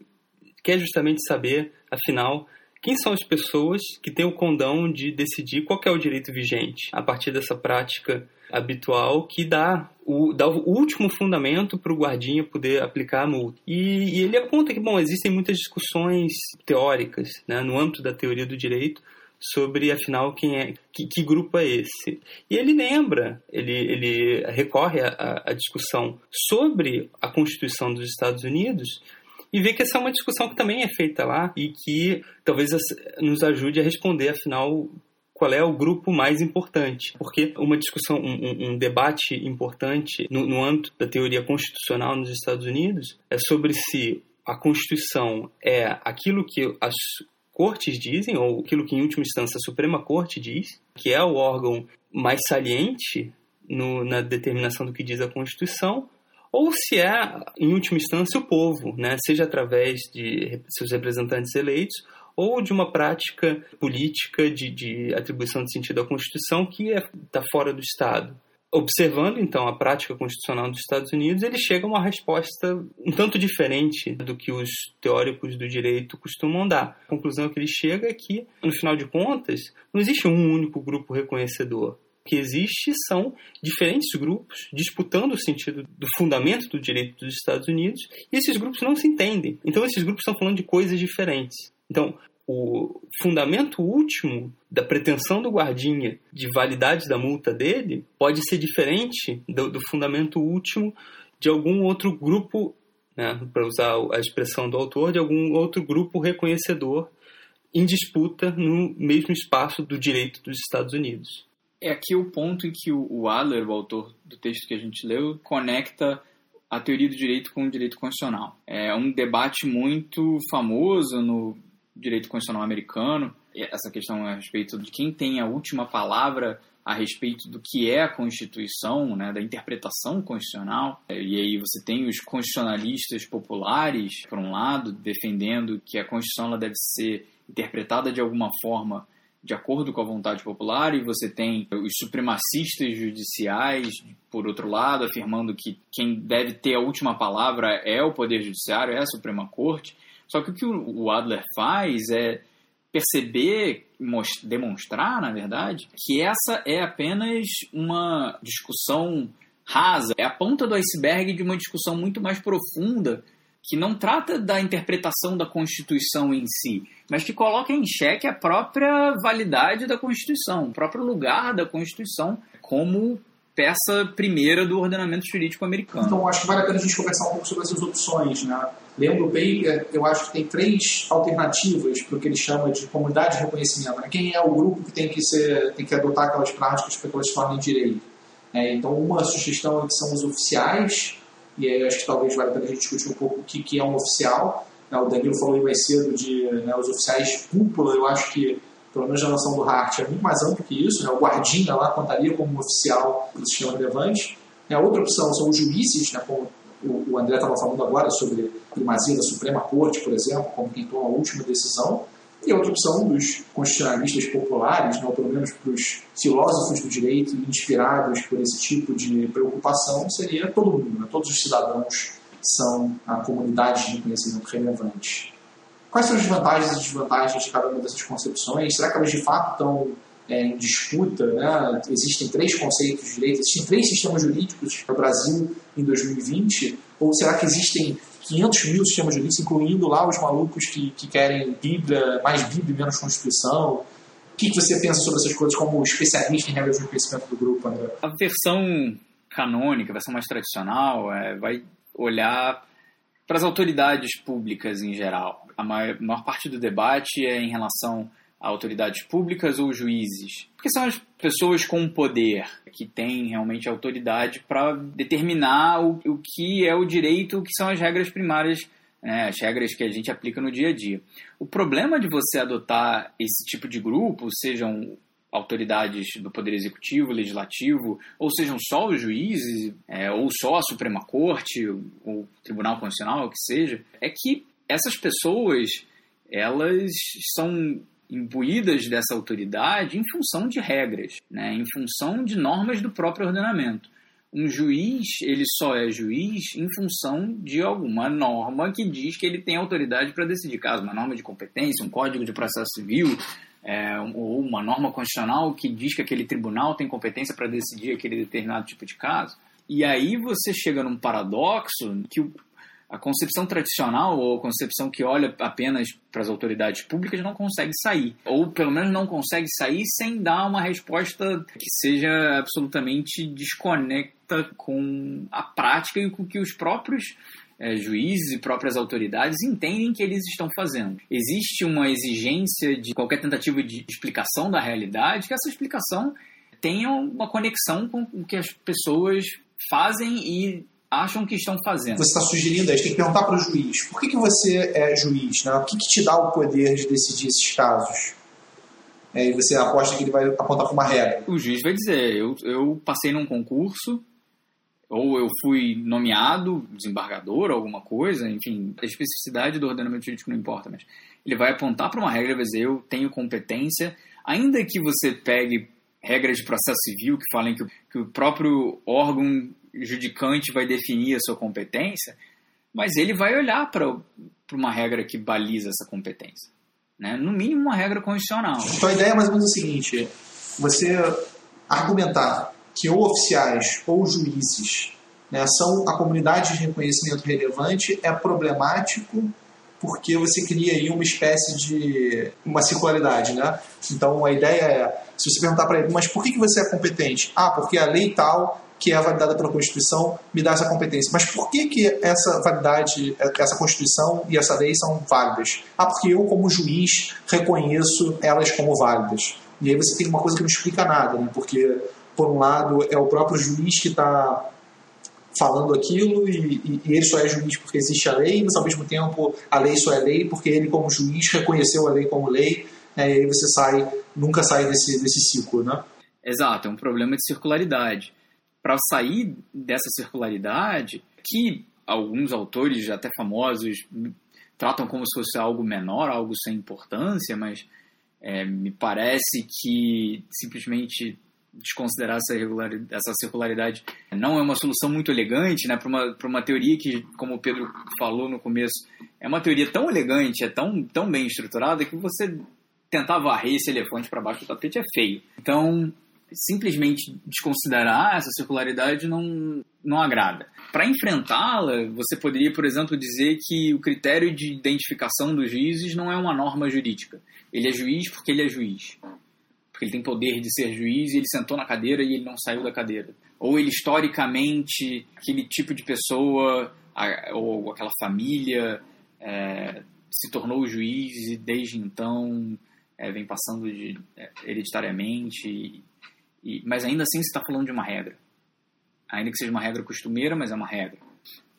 quer justamente saber, afinal, quem são as pessoas que têm o condão de decidir qual é o direito vigente a partir dessa prática habitual que dá o, dá o último fundamento para o guardinha poder aplicar a multa. E, e ele aponta que, bom, existem muitas discussões teóricas né, no âmbito da teoria do direito sobre, afinal, quem é, que, que grupo é esse. E ele lembra, ele, ele recorre à discussão sobre a Constituição dos Estados Unidos e vê que essa é uma discussão que também é feita lá e que talvez nos ajude a responder, afinal, qual é o grupo mais importante. Porque uma discussão, um, um debate importante no, no âmbito da teoria constitucional nos Estados Unidos é sobre se a Constituição é aquilo que as cortes dizem, ou aquilo que em última instância a Suprema Corte diz, que é o órgão mais saliente no, na determinação do que diz a Constituição, ou se é, em última instância, o povo, né? seja através de seus representantes eleitos ou de uma prática política de, de atribuição de sentido à Constituição que está é, tá fora do Estado. Observando, então, a prática constitucional dos Estados Unidos, ele chega a uma resposta um tanto diferente do que os teóricos do direito costumam dar. A conclusão que ele chega é que, no final de contas, não existe um único grupo reconhecedor. Que existe são diferentes grupos disputando o sentido do fundamento do direito dos Estados Unidos e esses grupos não se entendem. Então, esses grupos estão falando de coisas diferentes. Então, o fundamento último da pretensão do guardinha de validade da multa dele pode ser diferente do, do fundamento último de algum outro grupo, né, para usar a expressão do autor, de algum outro grupo reconhecedor em disputa no mesmo espaço do direito dos Estados Unidos. É aqui o ponto em que o Adler, o autor do texto que a gente leu, conecta a teoria do direito com o direito constitucional. É um debate muito famoso no direito constitucional americano, essa questão a respeito de quem tem a última palavra a respeito do que é a Constituição, né, da interpretação constitucional. E aí você tem os constitucionalistas populares, por um lado, defendendo que a Constituição ela deve ser interpretada de alguma forma de acordo com a vontade popular, e você tem os supremacistas judiciais, por outro lado, afirmando que quem deve ter a última palavra é o Poder Judiciário, é a Suprema Corte. Só que o que o Adler faz é perceber, demonstrar, na verdade, que essa é apenas uma discussão rasa, é a ponta do iceberg de uma discussão muito mais profunda que não trata da interpretação da Constituição em si, mas que coloca em xeque a própria validade da Constituição, o próprio lugar da Constituição como peça primeira do ordenamento jurídico americano. Então, acho que vale a pena a gente conversar um pouco sobre essas opções. Né? Lembro bem, eu acho que tem três alternativas para o que ele chama de comunidade de reconhecimento. Né? Quem é o grupo que tem que, ser, tem que adotar aquelas práticas para que elas se tornem direito? É, então, uma sugestão é que são os oficiais e aí acho que talvez vale a gente discutir um pouco o que, que é um oficial. Né? O Danilo falou aí mais cedo de né, os oficiais cúpula, eu acho que, pelo menos na noção do Hart, é muito mais amplo que isso. Né? O guardinha lá contaria como um oficial do sistema relevante. A outra opção são os juízes, né, como o André estava falando agora sobre primazia da Suprema Corte, por exemplo, como quem toma a última decisão. E outra opção dos constitucionalistas populares, né, ou pelo menos para os filósofos do direito inspirados por esse tipo de preocupação, seria todo mundo, né? todos os cidadãos são a comunidade de conhecimento relevante. Quais são as vantagens e desvantagens de cada uma dessas concepções? Será que elas de fato estão é, em disputa? Né? Existem três conceitos de direito, existem três sistemas jurídicos no Brasil em 2020? Ou será que existem 500 mil sistemas jurídicos, incluindo lá os malucos que, que querem Bíblia, mais Bíblia e menos Constituição. O que, que você pensa sobre essas coisas como especialista em regras de conhecimento do grupo, André? A versão canônica, a versão mais tradicional, é, vai olhar para as autoridades públicas em geral. A maior, maior parte do debate é em relação a autoridades públicas ou juízes? Porque são as pessoas com poder que têm realmente autoridade para determinar o, o que é o direito, o que são as regras primárias, né, as regras que a gente aplica no dia a dia. O problema de você adotar esse tipo de grupo, sejam autoridades do Poder Executivo, Legislativo, ou sejam só os juízes, é, ou só a Suprema Corte, ou o Tribunal Constitucional, o que seja, é que essas pessoas elas são imbuídas dessa autoridade em função de regras, né, em função de normas do próprio ordenamento. Um juiz, ele só é juiz em função de alguma norma que diz que ele tem autoridade para decidir caso, uma norma de competência, um código de processo civil, é, ou uma norma constitucional que diz que aquele tribunal tem competência para decidir aquele determinado tipo de caso. E aí você chega num paradoxo que o a concepção tradicional ou a concepção que olha apenas para as autoridades públicas não consegue sair. Ou pelo menos não consegue sair sem dar uma resposta que seja absolutamente desconecta com a prática e com que os próprios é, juízes e próprias autoridades entendem que eles estão fazendo. Existe uma exigência de qualquer tentativa de explicação da realidade que essa explicação tenha uma conexão com o que as pessoas fazem e acham que estão fazendo. Você está sugerindo, a gente tem que perguntar para o juiz, por que, que você é juiz? Né? O que, que te dá o poder de decidir esses casos? É, e você aposta que ele vai apontar para uma regra. O juiz vai dizer, eu, eu passei num concurso, ou eu fui nomeado desembargador, alguma coisa, enfim, a especificidade do ordenamento jurídico não importa, mas ele vai apontar para uma regra e vai dizer, eu tenho competência, ainda que você pegue regras de processo civil que falem que, que o próprio órgão judicante vai definir a sua competência, mas ele vai olhar para uma regra que baliza essa competência. Né? No mínimo, uma regra constitucional. Então, a ideia é mais ou menos o seguinte: você argumentar que ou oficiais ou juízes né, são a comunidade de reconhecimento relevante é problemático porque você cria aí uma espécie de uma circularidade, né? Então a ideia é, se você perguntar para ele, mas por que, que você é competente? Ah, porque a lei tal que é validada pela Constituição, me dá essa competência. Mas por que, que essa validade, essa Constituição e essa lei são válidas? Ah, porque eu, como juiz, reconheço elas como válidas. E aí você tem uma coisa que não explica nada, né? porque, por um lado, é o próprio juiz que está falando aquilo e, e, e, ele só é juiz porque existe a lei, mas ao mesmo tempo a lei só é lei porque ele, como juiz, reconheceu a lei como lei, né? e aí você sai, nunca sai desse, desse ciclo, né? Exato, é um problema de circularidade para sair dessa circularidade, que alguns autores até famosos tratam como se fosse algo menor, algo sem importância, mas é, me parece que simplesmente desconsiderar essa, essa circularidade não é uma solução muito elegante né, para uma, uma teoria que, como o Pedro falou no começo, é uma teoria tão elegante, é tão, tão bem estruturada que você tentar varrer esse elefante para baixo do tapete é feio. Então, simplesmente desconsiderar essa circularidade não, não agrada. Para enfrentá-la, você poderia, por exemplo, dizer que o critério de identificação dos juízes não é uma norma jurídica. Ele é juiz porque ele é juiz. Porque ele tem poder de ser juiz e ele sentou na cadeira e ele não saiu da cadeira. Ou ele, historicamente, aquele tipo de pessoa ou aquela família é, se tornou juiz e desde então é, vem passando de, é, hereditariamente e, mas ainda assim você está falando de uma regra. Ainda que seja uma regra costumeira, mas é uma regra.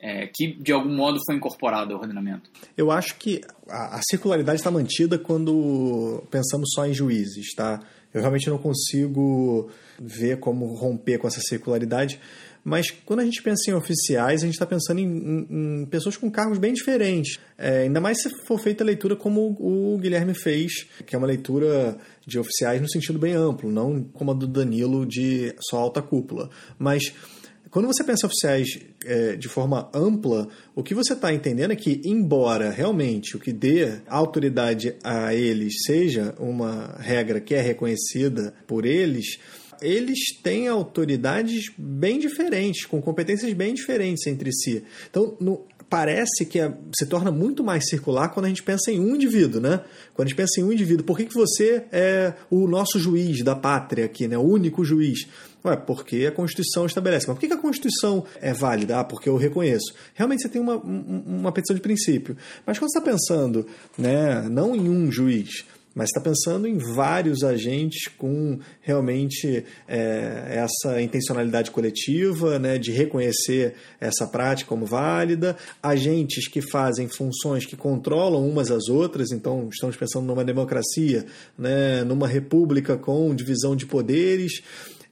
é, que de algum modo foi incorporado ao ordenamento? Eu acho que a, a circularidade está mantida quando pensamos só em juízes, tá? Eu realmente não consigo ver como romper com essa circularidade, mas quando a gente pensa em oficiais, a gente está pensando em, em, em, pessoas com cargos bem diferentes. É, ainda mais se for feita a leitura como o Guilherme fez, que é uma leitura de oficiais no sentido bem amplo, não como a do Danilo de só alta cúpula. Mas quando você pensa oficiais é, de forma ampla, o que você está entendendo é que, embora realmente o que dê autoridade a eles seja uma regra que é reconhecida por eles, eles têm autoridades bem diferentes, com competências bem diferentes entre si. Então, no, parece que é, se torna muito mais circular quando a gente pensa em um indivíduo, né? Quando a gente pensa em um indivíduo, por que, que você é o nosso juiz da pátria aqui, né? O único juiz? Ué, porque a Constituição estabelece. Mas por que a Constituição é válida? Ah, porque eu reconheço. Realmente você tem uma, uma petição de princípio. Mas quando você está pensando né, não em um juiz, mas está pensando em vários agentes com realmente é, essa intencionalidade coletiva, né, de reconhecer essa prática como válida, agentes que fazem funções que controlam umas às outras, então estamos pensando numa democracia, né, numa república com divisão de poderes.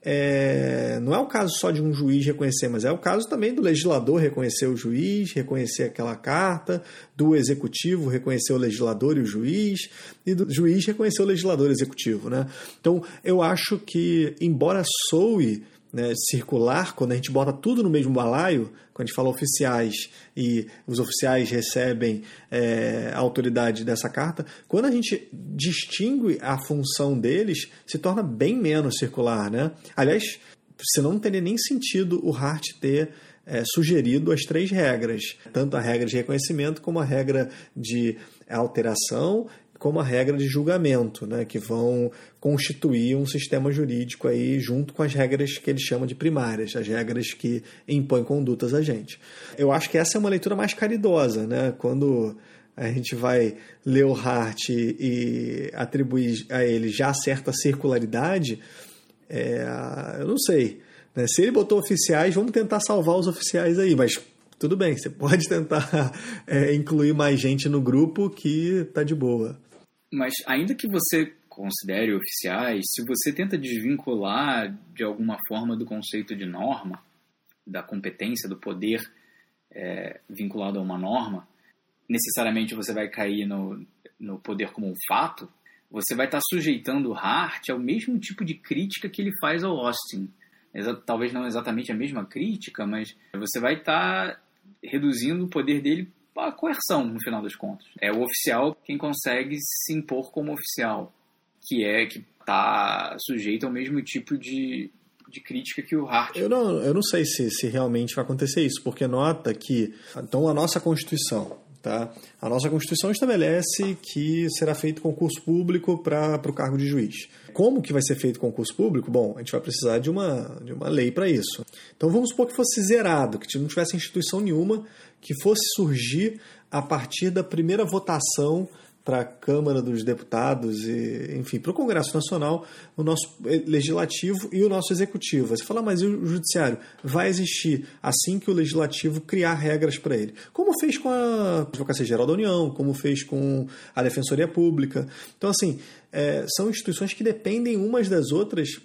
É, não é o caso só de um juiz reconhecer, mas é o caso também do legislador reconhecer o juiz, reconhecer aquela carta, do executivo reconhecer o legislador e o juiz, e do juiz reconhecer o legislador e o executivo. Né? Então, eu acho que, embora soe né, circular, quando a gente bota tudo no mesmo balaio, quando a gente fala oficiais e os oficiais recebem é, a autoridade dessa carta, quando a gente distingue a função deles, se torna bem menos circular. Né? Aliás, senão não teria nem sentido o Hart ter é, sugerido as três regras, tanto a regra de reconhecimento como a regra de alteração como a regra de julgamento, né, que vão constituir um sistema jurídico aí junto com as regras que ele chama de primárias, as regras que impõem condutas a gente. Eu acho que essa é uma leitura mais caridosa, né, quando a gente vai ler o Hart e, atribuir a ele já certa circularidade, é, eu não sei. Né? Se ele botou oficiais, vamos tentar salvar os oficiais aí, mas tudo bem, você pode tentar é, incluir mais gente no grupo que tá de boa. Mas ainda que você considere oficiais, se você tenta desvincular de alguma forma do conceito de norma, da competência, do poder é, vinculado a uma norma, necessariamente você vai cair no, no poder como um fato, você vai estar sujeitando Hart ao mesmo tipo de crítica que ele faz ao Austin. Talvez não exatamente a mesma crítica, mas você vai estar reduzindo o poder dele a coerção, no final das contas. É o oficial quem consegue se impor como oficial, que é que está sujeito ao mesmo tipo de, de crítica que o Hart. Eu não, eu não sei se, se realmente vai acontecer isso, porque nota que então a nossa Constituição, tá? A nossa Constituição estabelece que será feito concurso público para o cargo de juiz. Como que vai ser feito concurso público? Bom, a gente vai precisar de uma, de uma lei para isso. Então vamos supor que fosse zerado, que não tivesse instituição nenhuma que fosse surgir a partir da primeira votação para a Câmara dos Deputados e, enfim, para o Congresso Nacional, o nosso legislativo e o nosso executivo. Você fala, mas o judiciário vai existir assim que o legislativo criar regras para ele. Como fez com a Advocacia Geral da União, como fez com a Defensoria Pública. Então, assim, é, são instituições que dependem umas das outras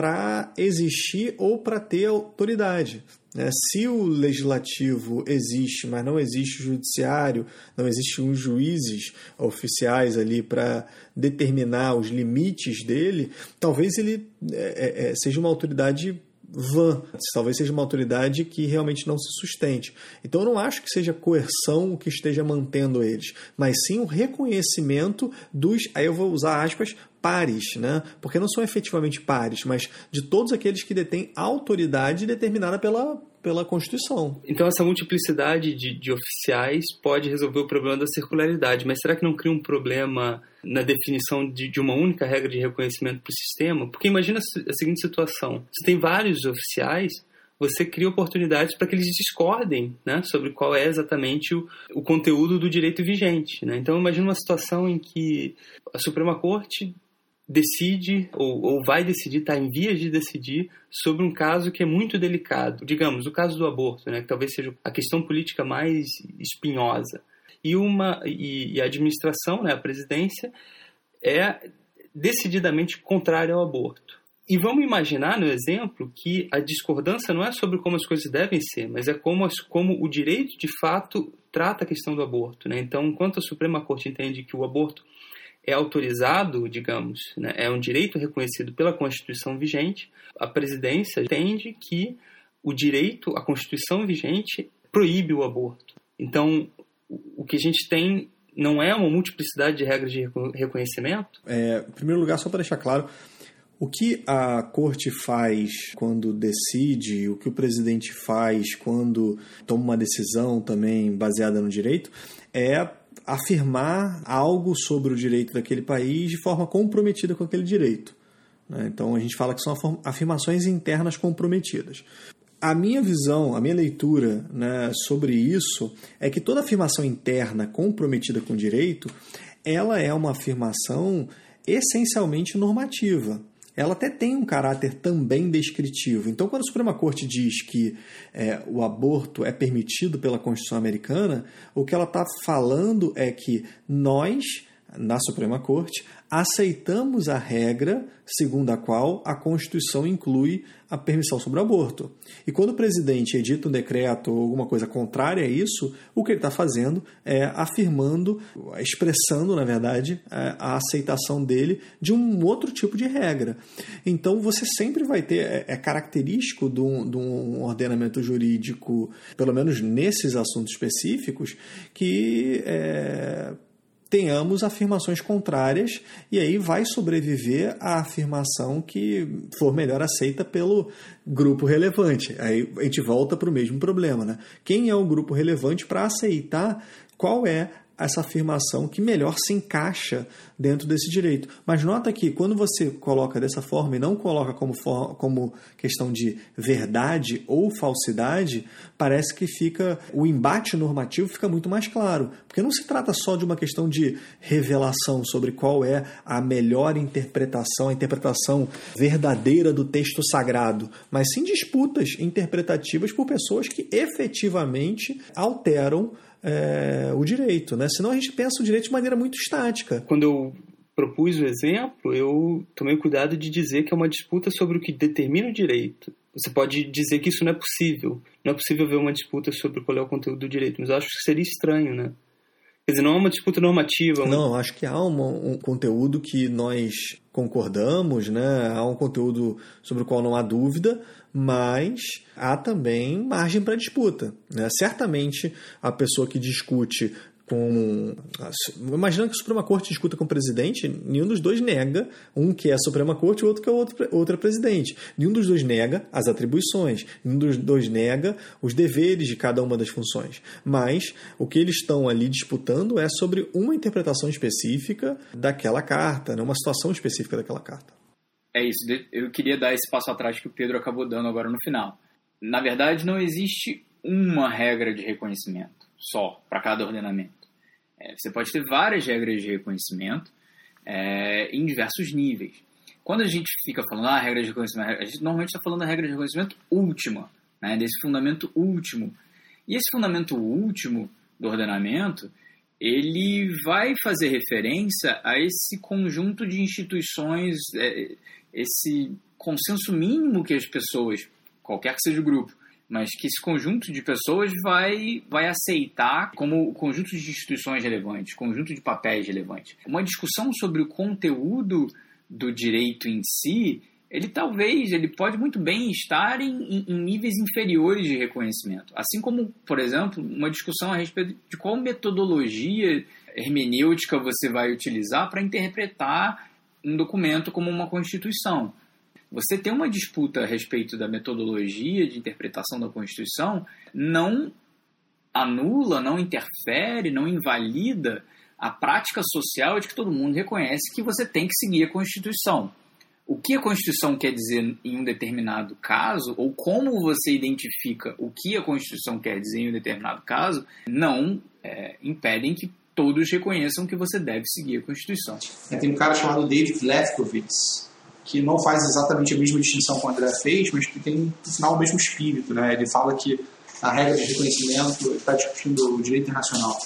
para existir ou para ter autoridade. Né? Se o legislativo existe, mas não existe o judiciário, não existem os juízes oficiais ali para determinar os limites dele, talvez ele é, é, é, seja uma autoridade vã, talvez seja uma autoridade que realmente não se sustente. Então eu não acho que seja coerção o que esteja mantendo eles, mas sim o reconhecimento dos, aí eu vou usar aspas, pares, né? Porque não são efetivamente pares, mas de todos aqueles que detêm autoridade determinada pela, pela Constituição. Então essa multiplicidade de, de oficiais pode resolver o problema da circularidade, mas será que não cria um problema na definição de, de uma única regra de reconhecimento para o sistema? Porque imagina a seguinte situação: você tem vários oficiais você cria oportunidades para que eles discordem né, sobre qual é exatamente o, o conteúdo do direito vigente. Né? Então, imagina uma situação em que a Suprema Corte decide ou, ou vai decidir, está em vias de decidir sobre um caso que é muito delicado. Digamos, o caso do aborto, né, que talvez seja a questão política mais espinhosa. E, uma, e, e a administração, né, a presidência, é decididamente contrária ao aborto. E vamos imaginar no exemplo que a discordância não é sobre como as coisas devem ser, mas é como, as, como o direito de fato trata a questão do aborto. Né? Então, enquanto a Suprema Corte entende que o aborto é autorizado, digamos, né, é um direito reconhecido pela Constituição vigente, a presidência entende que o direito, a Constituição vigente, proíbe o aborto. Então, o que a gente tem não é uma multiplicidade de regras de reconhecimento? É, em primeiro lugar, só para deixar claro, o que a corte faz quando decide, o que o presidente faz quando toma uma decisão também baseada no direito, é afirmar algo sobre o direito daquele país de forma comprometida com aquele direito. Né? Então a gente fala que são afirmações internas comprometidas. A minha visão, a minha leitura né, sobre isso é que toda afirmação interna comprometida com o direito, ela é uma afirmação essencialmente normativa ela até tem um caráter também descritivo. Então, quando a Suprema Corte diz que é, o aborto é permitido pela Constituição Americana, o que ela está falando é que nós na Suprema Corte, aceitamos a regra segundo a qual a Constituição inclui a permissão sobre o aborto. E quando o presidente edita um decreto ou alguma coisa contrária a isso, o que ele está fazendo é afirmando, expressando, na verdade, a aceitação dele de um outro tipo de regra. Então você sempre vai ter, é, é característico de um, de um ordenamento jurídico, pelo menos nesses assuntos específicos, que é, tenhamos afirmações contrárias e aí vai sobreviver a afirmação que for melhor aceita pelo grupo relevante. Aí a gente volta para o mesmo problema, né? Quem é o grupo relevante para aceitar qual é essa afirmação que melhor se encaixa dentro desse direito. Mas nota que quando você coloca dessa forma e não coloca como, for, como questão de verdade ou falsidade, parece que fica o embate normativo fica muito mais claro, porque não se trata só de uma questão de revelação sobre qual é a melhor interpretação, a interpretação verdadeira do texto sagrado, mas sim disputas interpretativas por pessoas que efetivamente alteram é, o direito, né? Senão a gente pensa o direito de maneira muito estática. Quando eu propus o exemplo, eu tomei cuidado de dizer que é uma disputa sobre o que determina o direito. Você pode dizer que isso não é possível. Não é possível ver uma disputa sobre qual é o conteúdo do direito, mas eu acho que seria estranho, né? Quer dizer, não é uma disputa normativa. Não, acho que há uma, um conteúdo que nós concordamos, né? Há um conteúdo sobre o qual não há dúvida, mas há também margem para disputa. Né? Certamente a pessoa que discute com. Imaginando que a Suprema Corte discuta com o presidente, nenhum dos dois nega, um que é a Suprema Corte e o outro que é outro, é presidente. Nenhum dos dois nega as atribuições, nenhum dos dois nega os deveres de cada uma das funções. Mas o que eles estão ali disputando é sobre uma interpretação específica daquela carta, né? uma situação específica daquela carta. É isso, eu queria dar esse passo atrás que o Pedro acabou dando agora no final. Na verdade, não existe uma regra de reconhecimento só para cada ordenamento. É, você pode ter várias regras de reconhecimento é, em diversos níveis. Quando a gente fica falando ah, regra de reconhecimento, a gente normalmente está falando da regra de reconhecimento última, né, desse fundamento último. E esse fundamento último do ordenamento, ele vai fazer referência a esse conjunto de instituições, é, esse consenso mínimo que as pessoas, qualquer que seja o grupo, mas que esse conjunto de pessoas vai, vai aceitar como conjunto de instituições relevantes, conjunto de papéis relevantes. Uma discussão sobre o conteúdo do direito em si, ele talvez, ele pode muito bem estar em, em, níveis inferiores de reconhecimento. Assim como, por exemplo, uma discussão a respeito de qual metodologia hermenêutica você vai utilizar para interpretar um documento como uma constituição. Você ter uma disputa a respeito da metodologia de interpretação da Constituição não anula, não interfere, não invalida a prática social de que todo mundo reconhece que você tem que seguir a Constituição. O que a Constituição quer dizer em um determinado caso, ou como você identifica o que a Constituição quer dizer em um determinado caso, não é, impedem que todos reconheçam que você deve seguir a Constituição. É, tem um cara chamado David Lefkowitz, que não faz exatamente a mesma distinção que o André fez, mas que tem, no final, o mesmo espírito. Né? Ele fala que a regra de reconhecimento está discutindo o direito internacional.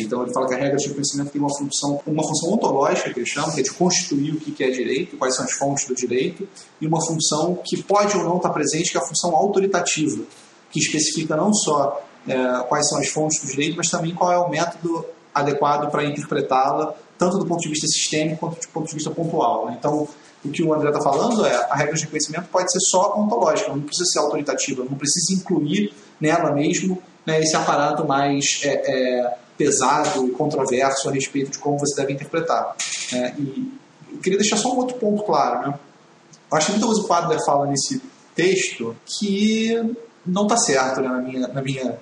Então ele fala que a regra de reconhecimento tem uma função, uma função ontológica que ele chama, que é de constituir o que é direito, quais são as fontes do direito, e uma função que pode ou não estar presente, que é a função autoritativa, que especifica não só é, quais são as fontes do direito, mas também qual é o método adequado para interpretá-la, tanto do ponto de vista sistêmico quanto do ponto de vista pontual. Né? Então, o que o André está falando é a regra de reconhecimento pode ser só ontológica, não precisa ser autoritativa, não precisa incluir nela mesmo né, esse aparato mais é, é, pesado e controverso a respeito de como você deve interpretar. É, e eu queria deixar só um outro ponto claro. Né? Eu acho que muita coisa o Padre fala nesse texto que não está certo né, na, minha, na minha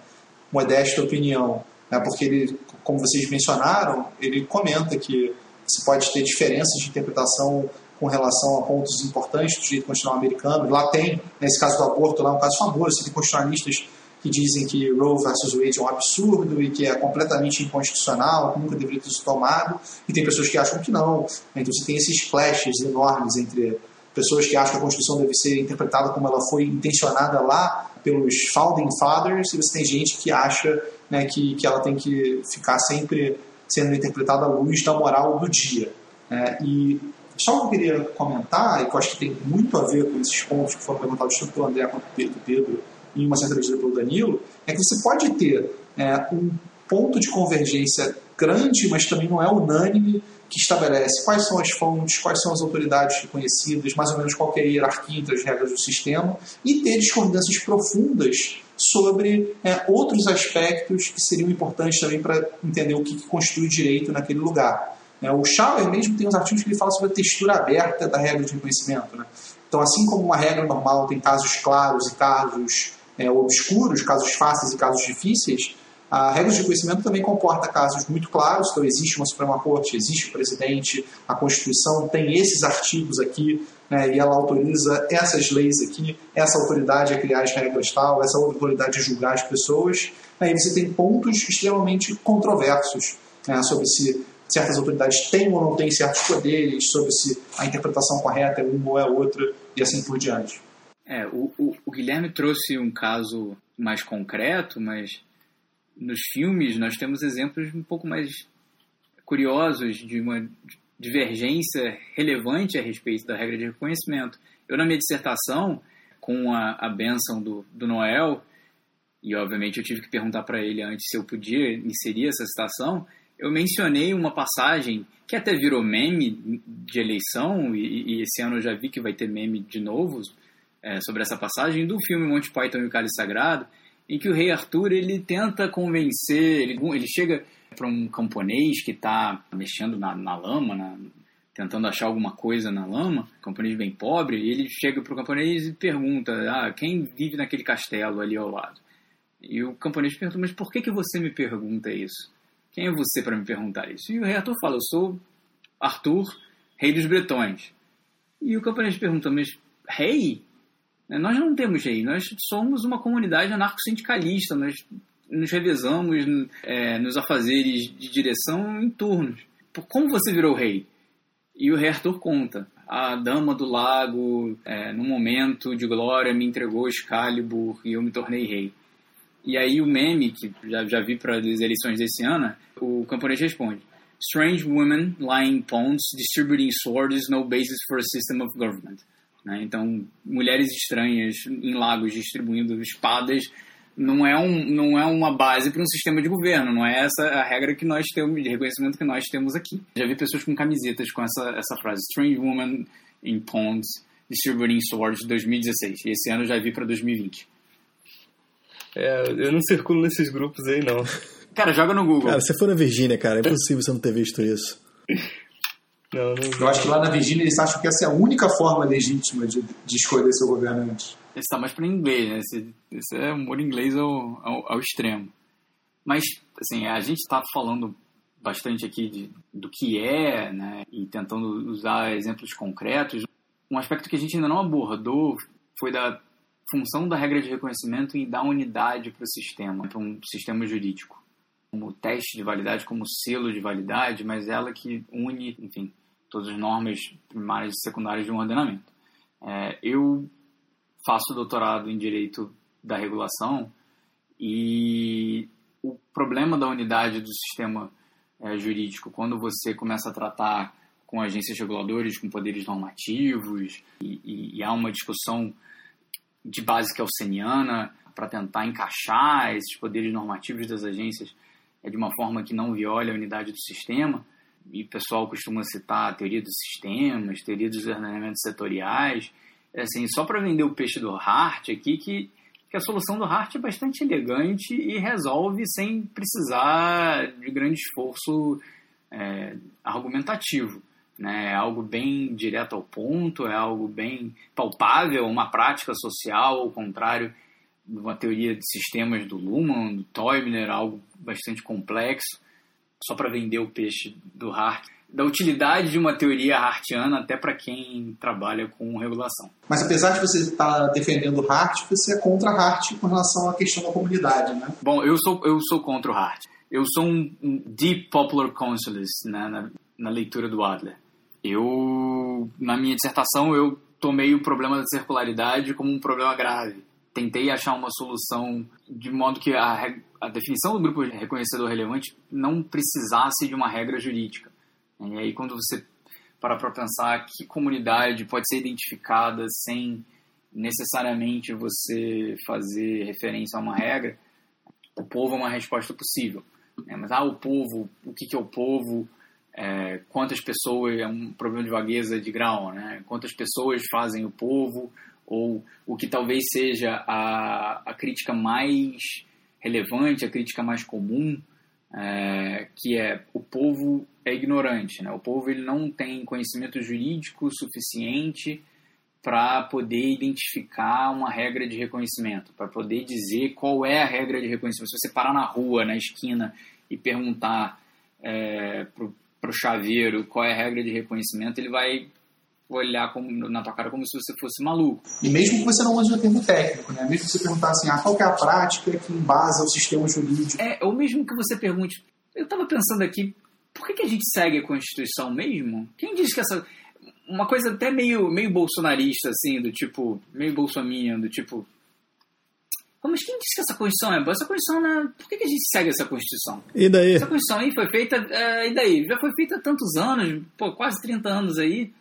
modesta opinião. Né? Porque ele, como vocês mencionaram, ele comenta que você pode ter diferenças de interpretação com relação a pontos importantes do direito constitucional americano. Lá tem, nesse caso do aborto, lá é um caso famoso, tem constitucionalistas que dizem que Roe versus Wade é um absurdo e que é completamente inconstitucional, que nunca deveria ter sido tomado, e tem pessoas que acham que não. Então você tem esses flashes enormes entre pessoas que acham que a Constituição deve ser interpretada como ela foi intencionada lá pelos Founding Fathers, e você tem gente que acha né, que, que ela tem que ficar sempre sendo interpretada à luz da moral do dia. Né? E só que eu queria comentar, e que eu acho que tem muito a ver com esses pontos que foram perguntados tanto pelo André quanto pelo Pedro, e uma certa medida pelo Danilo, é que você pode ter é, um ponto de convergência grande, mas também não é unânime, que estabelece quais são as fontes, quais são as autoridades reconhecidas, mais ou menos qual é a hierarquia entre as regras do sistema, e ter discordâncias profundas sobre é, outros aspectos que seriam importantes também para entender o que, que constitui direito naquele lugar. É, o Schauer mesmo tem uns artigos que ele fala sobre a textura aberta da regra de reconhecimento. Né? Então, assim como uma regra normal tem casos claros e casos é, obscuros, casos fáceis e casos difíceis, a regra de reconhecimento também comporta casos muito claros, então existe uma Suprema Corte, existe o presidente, a Constituição tem esses artigos aqui, né, e ela autoriza essas leis aqui, essa autoridade a criar as regras tal, essa autoridade a julgar as pessoas, né, e você tem pontos extremamente controversos né, sobre se certas autoridades têm ou não têm certos poderes, sobre se a interpretação correta é uma ou é outra, e assim por diante. É, o, o, o Guilherme trouxe um caso mais concreto, mas nos filmes nós temos exemplos um pouco mais curiosos de uma divergência relevante a respeito da regra de reconhecimento. Eu, na minha dissertação, com a, a benção do, do Noel, e obviamente eu tive que perguntar para ele antes se eu podia inserir essa citação, eu mencionei uma passagem que até virou meme de eleição, e, e esse ano eu já vi que vai ter meme de novo é, sobre essa passagem, do filme Monty Python e o Cálice Sagrado, em que o rei Arthur ele tenta convencer, ele, ele chega para um camponês que está mexendo na, na lama, na, tentando achar alguma coisa na lama, camponês bem pobre, e ele chega para o camponês e pergunta, ah, quem vive naquele castelo ali ao lado? E o camponês pergunta, mas por que, que você me pergunta isso? Quem é você para me perguntar isso? E o rei Arthur fala, eu sou Arthur, rei dos bretões. E o camponês pergunta, mas rei? Né, nós não temos rei, nós somos uma comunidade anarco-sindicalista, nós nos revezamos é, nos afazeres de direção em turnos. Como você virou rei? E o rei Arthur conta. A dama do lago, é, num momento de glória, me entregou Excalibur e eu me tornei rei. E aí o meme, que já, já vi para as eleições desse ano, o camponês responde. Strange women lying ponds distributing swords no basis for a system of government. Né? Então, mulheres estranhas em lagos distribuindo espadas não é, um, não é uma base para um sistema de governo, não é essa a regra que nós temos, de reconhecimento que nós temos aqui. Já vi pessoas com camisetas com essa, essa frase, Strange Woman in Ponds Distributing Swords 2016, e esse ano já vi para 2020. É, eu não circulo nesses grupos aí, não. Cara, joga no Google. Cara, você foi na Virgínia, cara, é impossível você não ter visto isso. Não, não... Eu acho que lá na Virgínia eles acham que essa é a única forma legítima de, de escolher seu governante. Esse tá mais para inglês, né? Esse, esse é humor inglês ao, ao, ao, extremo. Mas, assim, a gente está falando bastante aqui de, do que é, né? E tentando usar exemplos concretos. Um aspecto que a gente ainda não abordou foi da função da regra de reconhecimento em dar unidade para o sistema, para um sistema jurídico. como teste de validade, como selo de validade, mas ela que une, enfim, todas as normas primárias e secundárias de um ordenamento. É, eu faço doutorado em Direito da Regulação e o problema da unidade do sistema é, jurídico, quando você começa a tratar com agências reguladoras, com poderes normativos, e, e, e há uma discussão de base kelseniana para tentar encaixar esses poderes normativos das agências é, de uma forma que não viole a unidade do sistema, e o pessoal costuma citar a teoria dos sistemas, teoria dos ordenamentos setoriais, é assim, só para vender o peixe do Hart aqui, que, que a solução do Hart é bastante elegante e resolve sem precisar de grande esforço é, argumentativo. Né? É algo bem direto ao ponto, é algo bem palpável, uma prática social, ao contrário de uma teoria de sistemas do Luhmann, do Teubner, algo bastante complexo, só para vender o peixe do Hart da utilidade de uma teoria hartiana até para quem trabalha com regulação. Mas apesar de você estar defendendo o Hart, você é contra Hart com relação à questão da comunidade, né? Bom, eu sou, eu sou contra o Hart. Eu sou um deep popular consulist né, na, na leitura do Adler. Eu, na minha dissertação, eu tomei o problema da circularidade como um problema grave. Tentei achar uma solução de modo que a, a definição do grupo reconhecedor relevante não precisasse de uma regra jurídica. E aí, quando você para para pensar que comunidade pode ser identificada sem necessariamente você fazer referência a uma regra, o povo é uma resposta possível. Né? Mas, ah, o povo, o que, que é o povo? É, quantas pessoas, é um problema de vagueza de grau, né? Quantas pessoas fazem o povo? Ou o que talvez seja a, a crítica mais relevante, a crítica mais comum, é, que é o povo é ignorante, né? O povo ele não tem conhecimento jurídico suficiente para poder identificar uma regra de reconhecimento, para poder dizer qual é a regra de reconhecimento. Se você parar na rua, na esquina e perguntar é, para o chaveiro qual é a regra de reconhecimento, ele vai olhar como, na tua cara como se você fosse maluco. E mesmo que você não use o termo técnico, né? Mesmo que você perguntar assim, ah, qual é a prática que embasa o sistema jurídico? É, ou mesmo que você pergunte, eu estava pensando aqui, por que, que a gente segue a Constituição mesmo? Quem diz que essa... Uma coisa até meio, meio bolsonarista, assim, do tipo, meio bolsominha, do tipo... Mas quem disse que essa Constituição é boa? Essa Constituição, né? Por que, que a gente segue essa Constituição? E daí? Essa Constituição aí foi feita... É, e daí? Já foi feita há tantos anos, pô, quase 30 anos aí.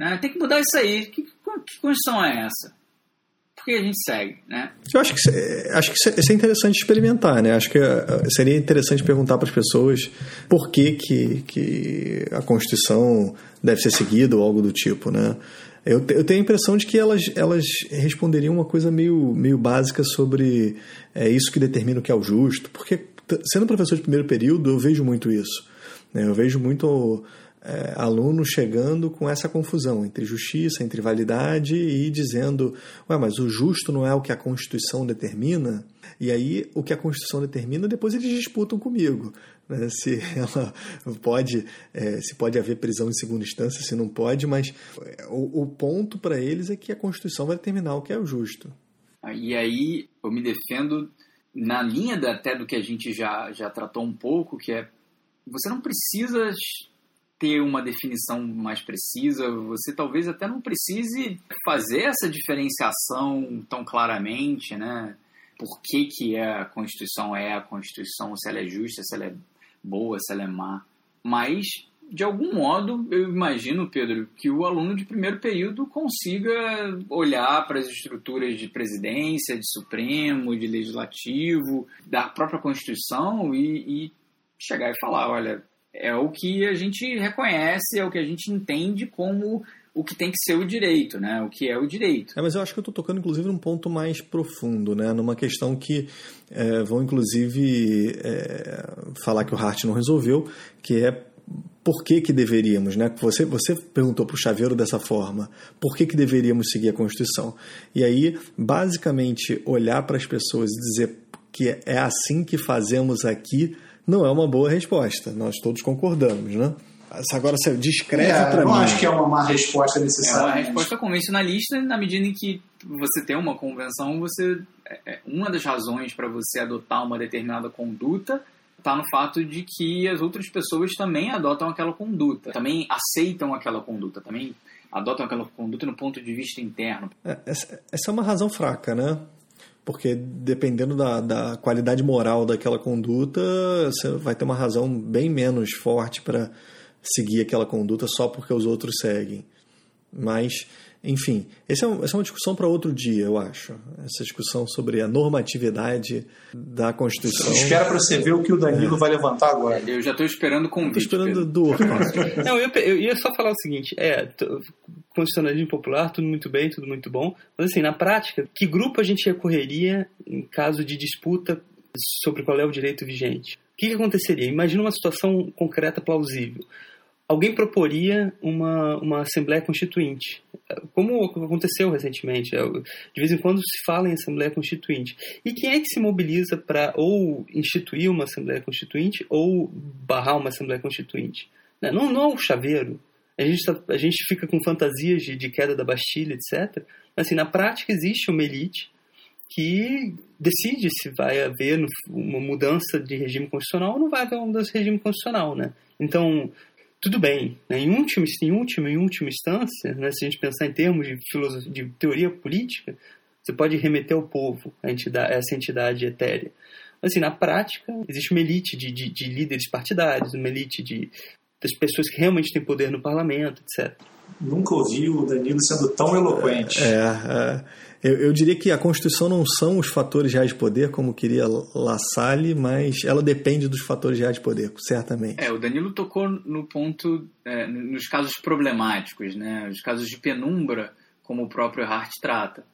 Né? Tem que mudar isso aí. Que, que Constituição é essa? Por que a gente segue, né? Eu acho que, acho que isso é interessante experimentar, né? Acho que eh, seria interessante perguntar para as pessoas por que, que, que a Constituição deve ser seguida ou algo do tipo, né? Eu, eu tenho a impressão de que elas, elas responderiam uma coisa meio, meio básica sobre é, isso que determina o que é o justo, porque sendo professor de primeiro período eu vejo muito isso. Né? Eu vejo muito é, aluno chegando com essa confusão entre justiça, entre validade e dizendo, ué, mas o justo não é o que a Constituição determina? E aí, o que a Constituição determina, depois eles disputam comigo. Né? Se ela pode, é, se pode haver prisão em segunda instância, se não pode, mas é, o, o ponto para eles é que a Constituição vai determinar o que é o justo. E aí, eu me defendo na linha até do que a gente já, já tratou um pouco, que é você não precisa ter uma definição mais precisa, você talvez até não precise fazer essa diferenciação tão claramente, né? Por que, que é a Constituição é a Constituição, se ela é justa, se ela é boa, se ela é má. Mas, de algum modo, eu imagino, Pedro, que o aluno de primeiro período consiga olhar para as estruturas de presidência, de Supremo, de Legislativo, da própria Constituição e, e chegar e falar, olha, é o que a gente reconhece, é o que a gente entende como o que tem que ser o direito, né? O que é o direito. É, mas eu acho que eu estou tocando, inclusive, num ponto mais profundo, né? Numa questão que é, vão, inclusive, é, falar que o Hart não resolveu, que é por que, que deveríamos, né? Você, você perguntou para o Chaveiro dessa forma, por que, que deveríamos seguir a Constituição? E aí, basicamente, olhar para as pessoas e dizer que é assim que fazemos aqui não é uma boa resposta. Nós todos concordamos, né? Agora você descreve é, para mim. Eu acho que é uma má resposta necessária. É uma resposta convencionalista na medida em que você tem uma convenção, você é, é, uma das razões para você adotar uma determinada conduta está no fato de que as outras pessoas também adotam aquela conduta, também aceitam aquela conduta, também adotam aquela conduta no ponto de vista interno. É, essa, essa, é uma razão fraca, né? Porque dependendo da, da qualidade moral daquela conduta, você vai ter uma razão bem menos forte para seguir aquela conduta só porque os outros seguem. Mas enfim, essa é, essa é uma discussão para outro dia, eu acho. Essa discussão sobre a normatividade da Constituição. Espera para você ver o que o Danilo é. vai levantar agora. Eu já estou esperando com Estou esperando do Não, eu, eu, ia só falar o seguinte: é, constitucionalismo popular, tudo muito bem, tudo muito bom. Mas assim, na prática, que grupo a gente recorreria em caso de disputa sobre qual é o direito vigente? O que, que aconteceria? Imagina uma situação concreta plausível alguém proporia uma, uma Assembleia Constituinte, como aconteceu recentemente. É, de vez em quando se fala em Assembleia Constituinte. E quem é que se mobiliza para ou instituir uma Assembleia Constituinte ou barrar uma Assembleia Constituinte? Né, não, não é o chaveiro. A gente, tá, a gente fica com fantasias de, de queda da Bastilha, etc. Mas, assim, na prática, existe uma elite que decide se vai haver uma mudança de regime constitucional ou não vai haver uma mudança de regime constitucional, né? Então, tudo bem, né? em, última, em, última, em última instância, né? se a gente pensar em termos de, filosofia, de teoria política, você pode remeter ao povo, a entidade, essa entidade etérea. Mas, assim, na prática, existe uma elite de, de, de líderes partidários, uma elite de, das pessoas que realmente têm poder no parlamento, etc. Nunca ouvi o Danilo sendo tão eloquente. É, é. Eu, eu, diria que a Constituição não são os fatores reais de poder, como queria La Salle, mas ela depende dos fatores reais de poder, certamente. É, o Danilo tocou no ponto, é, nos casos problemáticos, né? Os casos de penumbra, como o próprio Hart trata.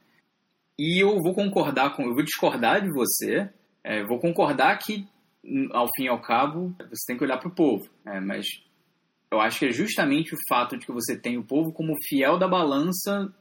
E eu vou concordar com, eu vou discordar de você, é, vou concordar que, ao fim e ao cabo, você tem que olhar para o povo, é, mas eu acho que é justamente o fato de que você tem o povo como fiel da balança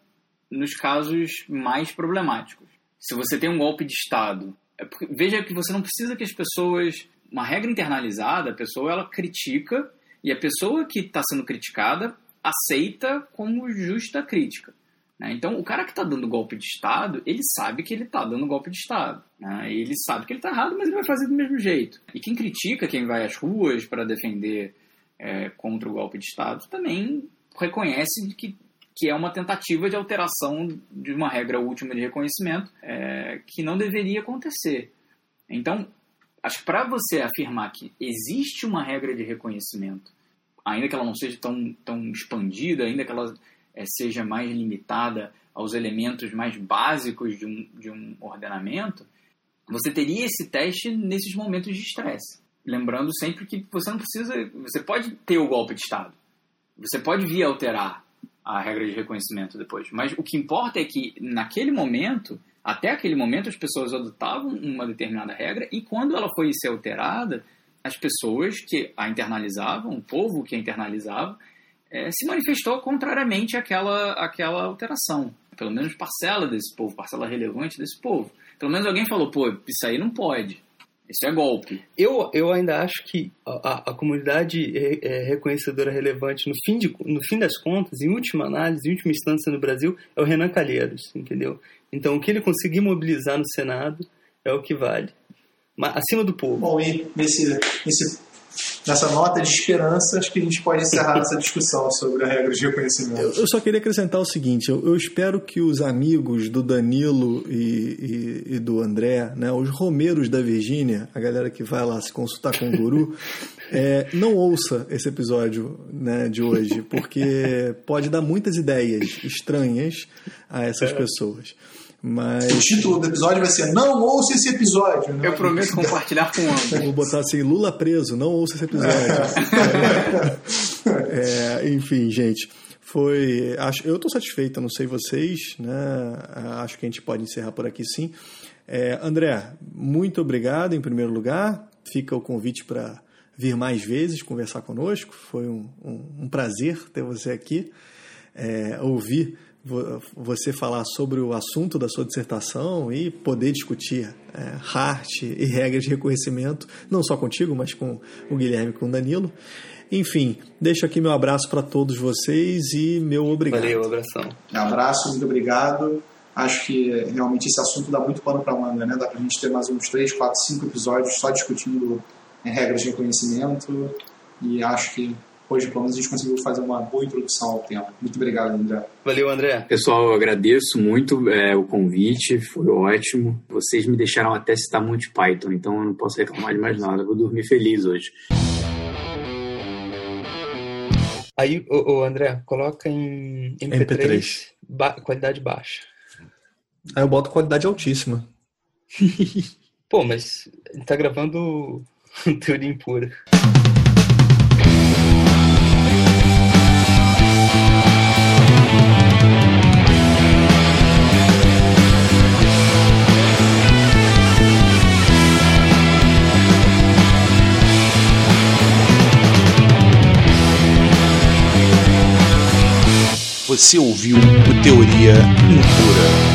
nos casos mais problemáticos. Se você tem um golpe de Estado, é porque, veja que você não precisa que as pessoas. Uma regra internalizada, a pessoa ela critica e a pessoa que está sendo criticada aceita como justa crítica. Né? Então, o cara que está dando golpe de Estado, ele sabe que ele está dando golpe de Estado. Né? Ele sabe que ele está errado, mas ele vai fazer do mesmo jeito. E quem critica, quem vai às ruas para defender é, contra o golpe de Estado, também reconhece que que é uma tentativa de alteração de uma regra última de reconhecimento é, que não deveria acontecer. Então, acho que para você afirmar que existe uma regra de reconhecimento, ainda que ela não seja tão, tão expandida, ainda que ela é, seja mais limitada aos elementos mais básicos de um, de um ordenamento, você teria esse teste nesses momentos de estresse. Lembrando sempre que você não precisa. Você pode ter o golpe de Estado. Você pode vir alterar a regra de reconhecimento depois. Mas o que importa é que, naquele momento, até aquele momento, as pessoas adotavam uma determinada regra e quando ela foi ser alterada, as pessoas que a internalizavam, o povo que a internalizava, é, se manifestou contrariamente àquela, àquela alteração. Pelo menos parcela desse povo, parcela relevante desse povo. Pelo menos alguém falou, pô, isso aí não pode. Isso é golpe. Eu, eu ainda acho que a, a comunidade é, reconhecedora relevante, no fim, de, no fim das contas, em última análise, em última instância no Brasil, é o Renan Calheiros, entendeu? Então, o que ele conseguir mobilizar no Senado é o que vale. Mas, acima do povo. Bom, e nesse, nesse nessa nota de esperança, acho que a gente pode encerrar essa discussão sobre a regra de reconhecimento. Eu, eu só queria acrescentar o seguinte: eu, eu, espero que os amigos do Danilo e, e, e, do André, né, os romeiros da Virgínia, a galera que vai lá se consultar com o guru, é, não ouça esse episódio né, de hoje, porque pode dar muitas ideias estranhas a essas é. pessoas. Mas... O título do episódio vai ser Não ouça esse episódio. Né? Eu prometo compartilhar com o Vou botar assim, Lula preso, não ouça esse episódio. é, enfim, gente. Foi. Acho, eu estou satisfeito, não sei vocês, né? Acho que a gente pode encerrar por aqui sim. É, André, muito obrigado em primeiro lugar. Fica o convite para vir mais vezes conversar conosco. Foi um, um, um prazer ter você aqui. É, ouvir você falar sobre o assunto da sua dissertação e poder discutir é, Hart e regras de reconhecimento, não só contigo, mas com o Guilherme e com o Danilo. Enfim, deixo aqui meu abraço para todos vocês e meu obrigado. Valeu, abração. Um abraço, muito obrigado. Acho que realmente esse assunto dá muito pano para manga, né? Dá para a gente ter mais uns 3, 4, 5 episódios só discutindo é, regras de reconhecimento e acho que hoje, pelo menos, a gente conseguiu fazer uma boa introdução ao tema. Muito obrigado, André. Valeu, André. Pessoal, eu agradeço muito é, o convite, foi ótimo. Vocês me deixaram até citar Monty Python, então eu não posso reclamar de mais nada. Vou dormir feliz hoje. Aí, ô André, coloca em MP3, MP3. Ba qualidade baixa. Aí eu boto qualidade altíssima. Pô, mas ele tá gravando teoria impura. Você ouviu o Teoria Impura.